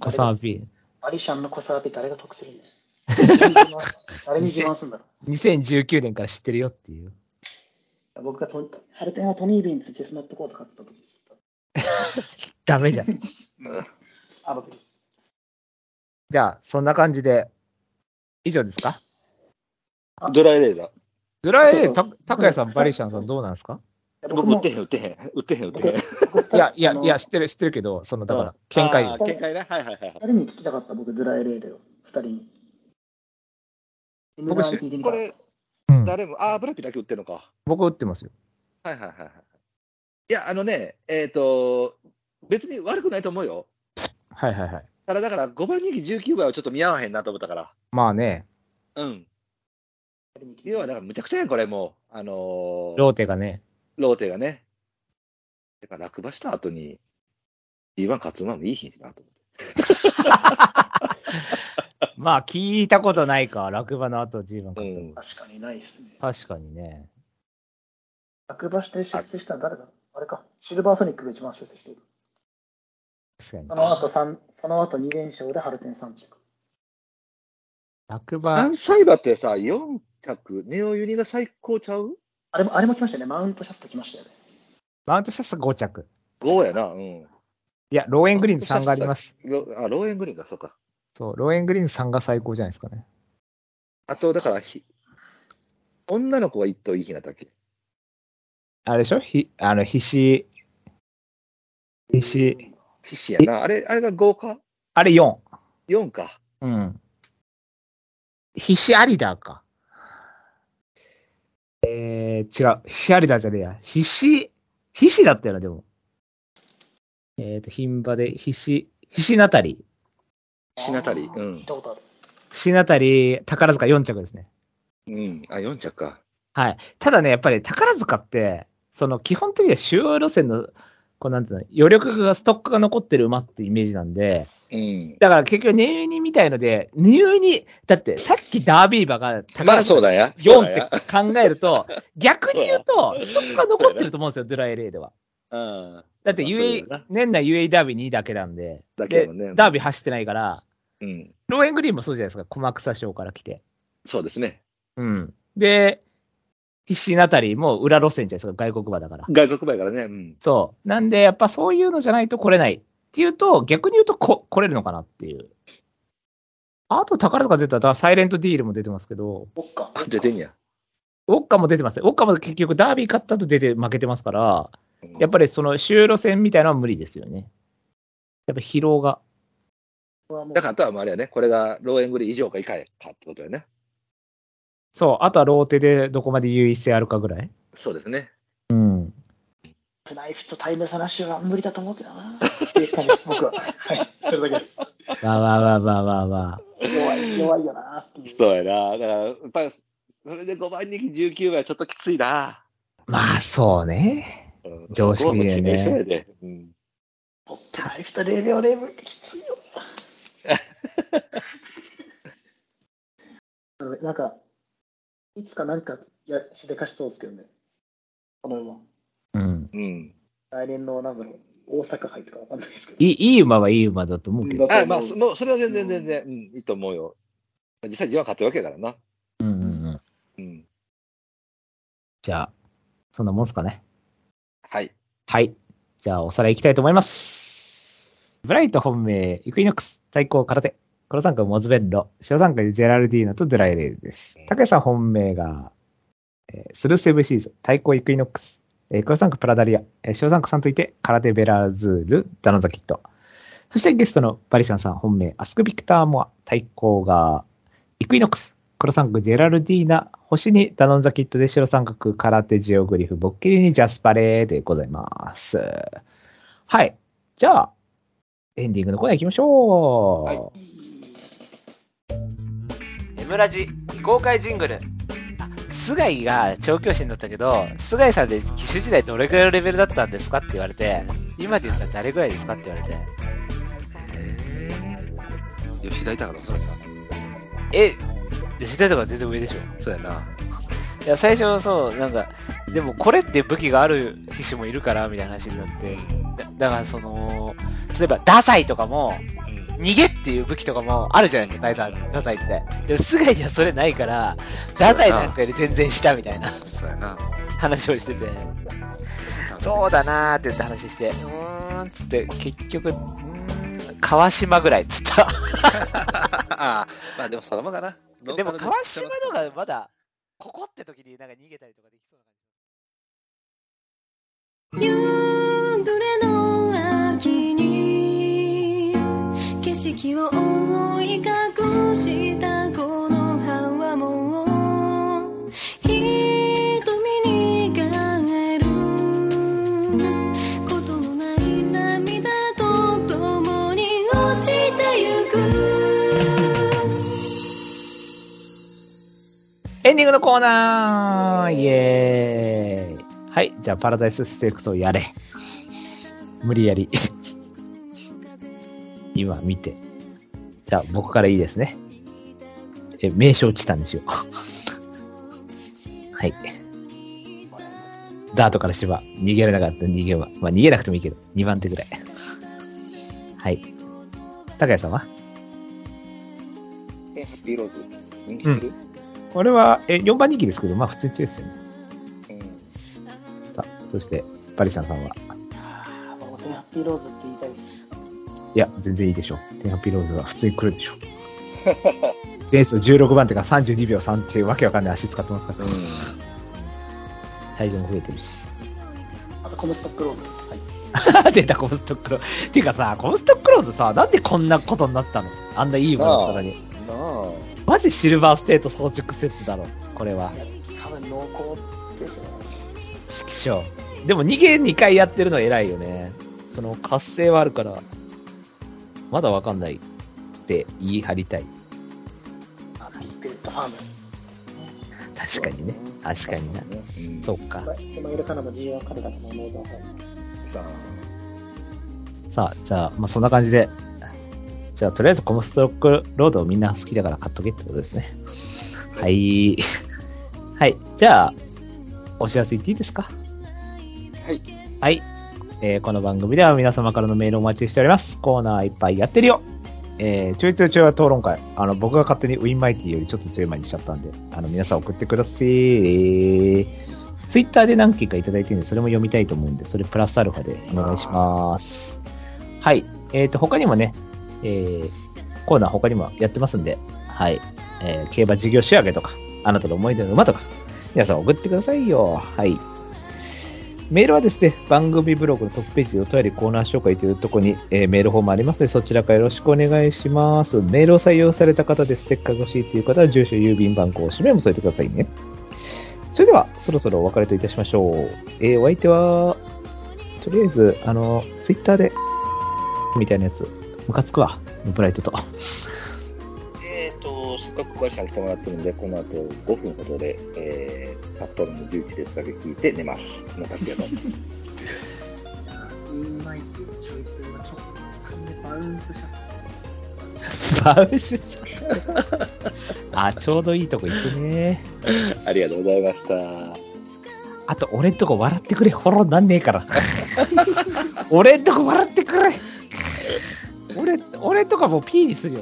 B: コサアピール。
D: アリシャンの古参アピール誰が得するんだよ 誰に自慢するんだろ
B: 2019年から知ってるよっていう。
D: う。僕がトハルテンはトニー・ビーンズチェスナットコート買ってた時です。
B: ダメじゃん。
D: あの時です。
B: じゃあ、そんな感じで、以上ですか？
A: ドライレーダー。
B: ドライエー、た
D: そうそう
B: 高谷さん、バリシャンさんどうなんですか？
A: 僕、売ってへん、売ってへん。売ってへん、売ってへん。
D: 僕
B: いや、いや、いや、知ってる、知ってるけど、その、だから、見解
A: 見解ね。はいはいはい
D: 二。人に聞きたかった、僕、ドライレールを。二人に。
B: 僕知
D: M1 聞いてみた
A: これ、
B: うん
A: 誰も、ああ、ブラピだけ売ってるのか。
B: 僕打ってますよ。
A: はいはいはいはい。いや、あのね、えっ、と、別に悪くないと思うよ。
B: はいはいはい。
A: ただだから、5番人気19倍はちょっと見合わへんなと思ったから。
B: まあね、
A: うん。
D: 二人に聞いて
A: 要は、だから、むちゃくちゃやん、これもう。あのー
B: ローテがね。
A: ローテがね。やっぱ落馬した後に、G1 勝つ馬もいい品種だなと思って。
B: まあ、聞いたことないか、落馬の後 G1 勝ったの
A: うん。
D: 確かにないですね。
B: 確かにね。
D: 落馬して出世したの誰だ？あれか。シルバーソニックが一番出世している。
B: 確かに
D: そ。の後三その後2連勝で春天3着。
B: 落馬、
A: 関西馬ってさ、4着、ネオユニが最高ちゃう？
D: あれも、あれも来ましたよね。マウントシャスタ来ましたよね。
B: マウントシャスタ5着。
A: ?5 やな、うん。
B: いや、ローエングリン3があります。
A: ロあ、ローエングリンか、そうか。
B: そう、ローエングリン3が最高じゃないですかね。
A: あと、だからひ、女の子は一頭いい日なだっけ
B: あれでしょ？ひ、あの、必死、必死、
A: 獅子やな。あれ、あれが5か？
B: あれ4。
A: ?4 か。
B: うん。必死アリダーか。えー、違う。必死アリダーじゃねえや。必死、必死だったよな、でも。えっ、ー、と、牝馬で、必死、必死ナタリー。
A: シナタリー。う
D: 聞
A: ん
D: いたことある。
B: 必死ナタリー、宝塚4着ですね。
A: うん。あ、4着か。
B: はい。ただね、やっぱり宝塚って、その基本的には主要路線の、こうなんていうの、余力が、ストックが残ってる馬ってイメージなんで、
A: うん。
B: だから結局、ネユニみたいので、ネユニ、だってさっきダービー馬が宝塚
A: まあ、そうだや。
B: 4って考えると、逆に言うと、ストックが残ってると思うんですよ、ドライレイでは。
A: うん。
B: だって UA
A: だよな、
B: 年内 UA ダービー2だけなんで、
A: ね。
B: ダービー走ってないから、
A: うん。
B: ローエングリーンもそうじゃないですか、駒草賞から来て。
A: そうですね。
B: うん。で、必死ナタリーも裏路線じゃないですか、外国馬だから。
A: 外国馬やからね。うん。
B: そう。なんで、やっぱそういうのじゃないと来れないっていうと、逆に言うとこ来れるのかなっていう。あと、宝塚出たら、サイレントディールも出てますけど、
D: おっか。
A: あ、出てんや。
B: ウォッカも出てますね。ウォッカも結局ダービー勝ったと出て負けてますから、
A: うん
B: やっぱりその終路線みたいなのは無理ですよね。やっぱ疲労が。
A: だから、あとはあれやね。これがローエングリン以上か以下かってことやね。
B: そう。あとはローテでどこまで優位性あるかぐらい。
A: そうですね。
B: うん。
D: プナイフとタイム差なしは無理だと思うけどな。っていう感じです、僕は。はい。それだけです。
B: わーわーわーわーわーわ
D: 弱い、弱いよなっていう。
A: そうやな。だから、やっぱり、それで5番人気19倍はちょっときついな。
B: ー。まあ、そうね。
A: うん
B: 常識でね
A: うん。
D: プナイフと0秒0分きついよ なんか、いつかなんかやしでかしそうですけどね。この馬。
B: うん。
A: うん。
D: 来年の、なんだろう、大阪杯とかわかんないですけど。
B: いいいい馬はいい馬だと思うけど。
A: あまあ、そそれは全然全然、うん、いいと思うよ。実際、自分は勝ってるわけやからな。
B: うんうんうん。
A: うん。
B: じゃあ、そんなもんすかね。
A: はい。
B: はい。じゃあ、おさらい行きたいと思います。ブライト本命、イクイノックス、対抗空手。黒三角モズベッロ、白三角ジェラルディーナとドゥライレイです。竹谷さん本命が、えースルーセブシーズ、対抗イクイノックス、えー黒三角プラダリア、えー白三角さんといて、空手ベラズール、ダノザキット。そしてゲストのバリシャンさん本命、アスクビクターモア、対抗が、イクイノックス、黒三角ジェラルディーナ、星にダノンザキットで白三角空手ジオグリフ、ボッキリにジャスパレーでございます。はい。じゃあ、エンディングのコーナー行きましょう。
E: はい
B: エムラジ未公開ジングル。あ、菅井が調教師になったけど、菅井さんで騎手時代どれくらいのレベルだったんですかって言われて、今で言ったら誰ぐらいですかって言われて、
E: 吉田いたから、それさ。
B: え、吉田とか全然上でしょ
E: そうやな。
B: いや、最初そう、なんか、でもこれって武器がある騎士もいるから、みたいな話になって、だだからその、例えば、ダサイとかも、逃げっていう武器とかもあるじゃないですか、ダサイダサイって。でも、菅井にはそれないから、ダサイなんかより全然下みたいな
E: そうやな。
B: 話をしてて、そうだなーって言って話して、うーん、つって、結局、うーん、川島ぐらいっつった。
E: あまあでもそのままかな。
B: でも川島のがまだ、ここって時になんか逃げたりとかできそうな感じ。
F: 夕暮れの色を覆い隠したこの葉はもう瞳に変える。ことのない涙と共に落ちてゆく
B: エンディングのコーナーイエーイはい。じゃあ、パラダイスステークスをやれ。無理やり。今見て。じゃあ、僕からいいですね。え、名称チタンにしよう。はい。ダートから芝。逃げられなかった逃げは。まあ、逃げなくてもいいけど、2番手ぐらい。はい。高谷さんは？
E: え、ハッピーローズ。人気する？
B: これは、え、4番人気ですけど、まあ、普通に強いですよね。
E: うん。
B: さあ、そして、バリシャンさんは？
D: 僕、ハッピーローズって言い
B: や、全然いいでしょう。テンハピローズは普通に来るでしょう。前走16番手が32秒3っていうわけわかんない足使ってますから、体重も増えてるし。
D: あと、コムストックロード。はい。
B: 出た、コムストックロード。ていうかさ、コムストックロードさ、なんでこんなことになったの？あんないいものだったのに。マジシルバーステート装着説だろ、これは。
D: 多分濃厚ですね。
B: 指揮所。でも逃げ2回やってるの偉いよね。その活性はあるから、まだわかんないって言い張りたい。
D: あビッグレッドファームですね。
B: 確かにね。確かにな。
E: うん。
B: そうか。
D: スマイルカナも G1 勝てたと思う、ノーザンファーム。
E: さあ。
B: さあ、じゃあ、まあ、そんな感じで。じゃあ、とりあえずコムストックロードをみんな好きだから買っとけってことですね。はい。はい。じゃあ、お知らせ言っていいですか？
E: はい。
B: はい。えーこの番組では皆様からのメールをお待ちしております。コーナーいっぱいやってるよ。えー、ちょいちょいちょい討論会。あの、僕が勝手にウィンマイティよりちょっと強い前にしちゃったんで、あの、皆さん送ってください。えー、ツイッターで何件かいただいてるんで、それも読みたいと思うんで、それプラスアルファでお願いします。はい。えっ、と、他にもね、えー、コーナー他にもやってますんで、はい。えー、競馬事業仕上げとか、あなたの思い出の馬とか、皆さん送ってくださいよ。はい。メールはですね、番組ブログのトップページでお便りコーナー紹介というところに、えーメールフォームありますので、そちらからよろしくお願いします。メールを採用された方でステッカーが欲しいという方は、住所、郵便番号、氏名も添えてくださいね。それでは、そろそろお別れといたしましょう。えーお相手は、とりあえず、あの、ツイッターで、みたいなやつ、ムカつくわ、ブライトと。
E: えっ、と、せっかくバリさん来てもらってるんで、この後5分ほどで、えー、札幌の11ですだけ聞いて寝ます。のかけど。
D: ウィンマイティのちょいつは直感でバウンスしたっす。
B: バウシュさん。あ、ちょうどいいとこ行くね。
E: ありがとうございました。
B: あと、俺んとこ笑ってくれ。フォローなんねえから。俺んとこ笑ってくれ。俺、俺とかもう P にするよ。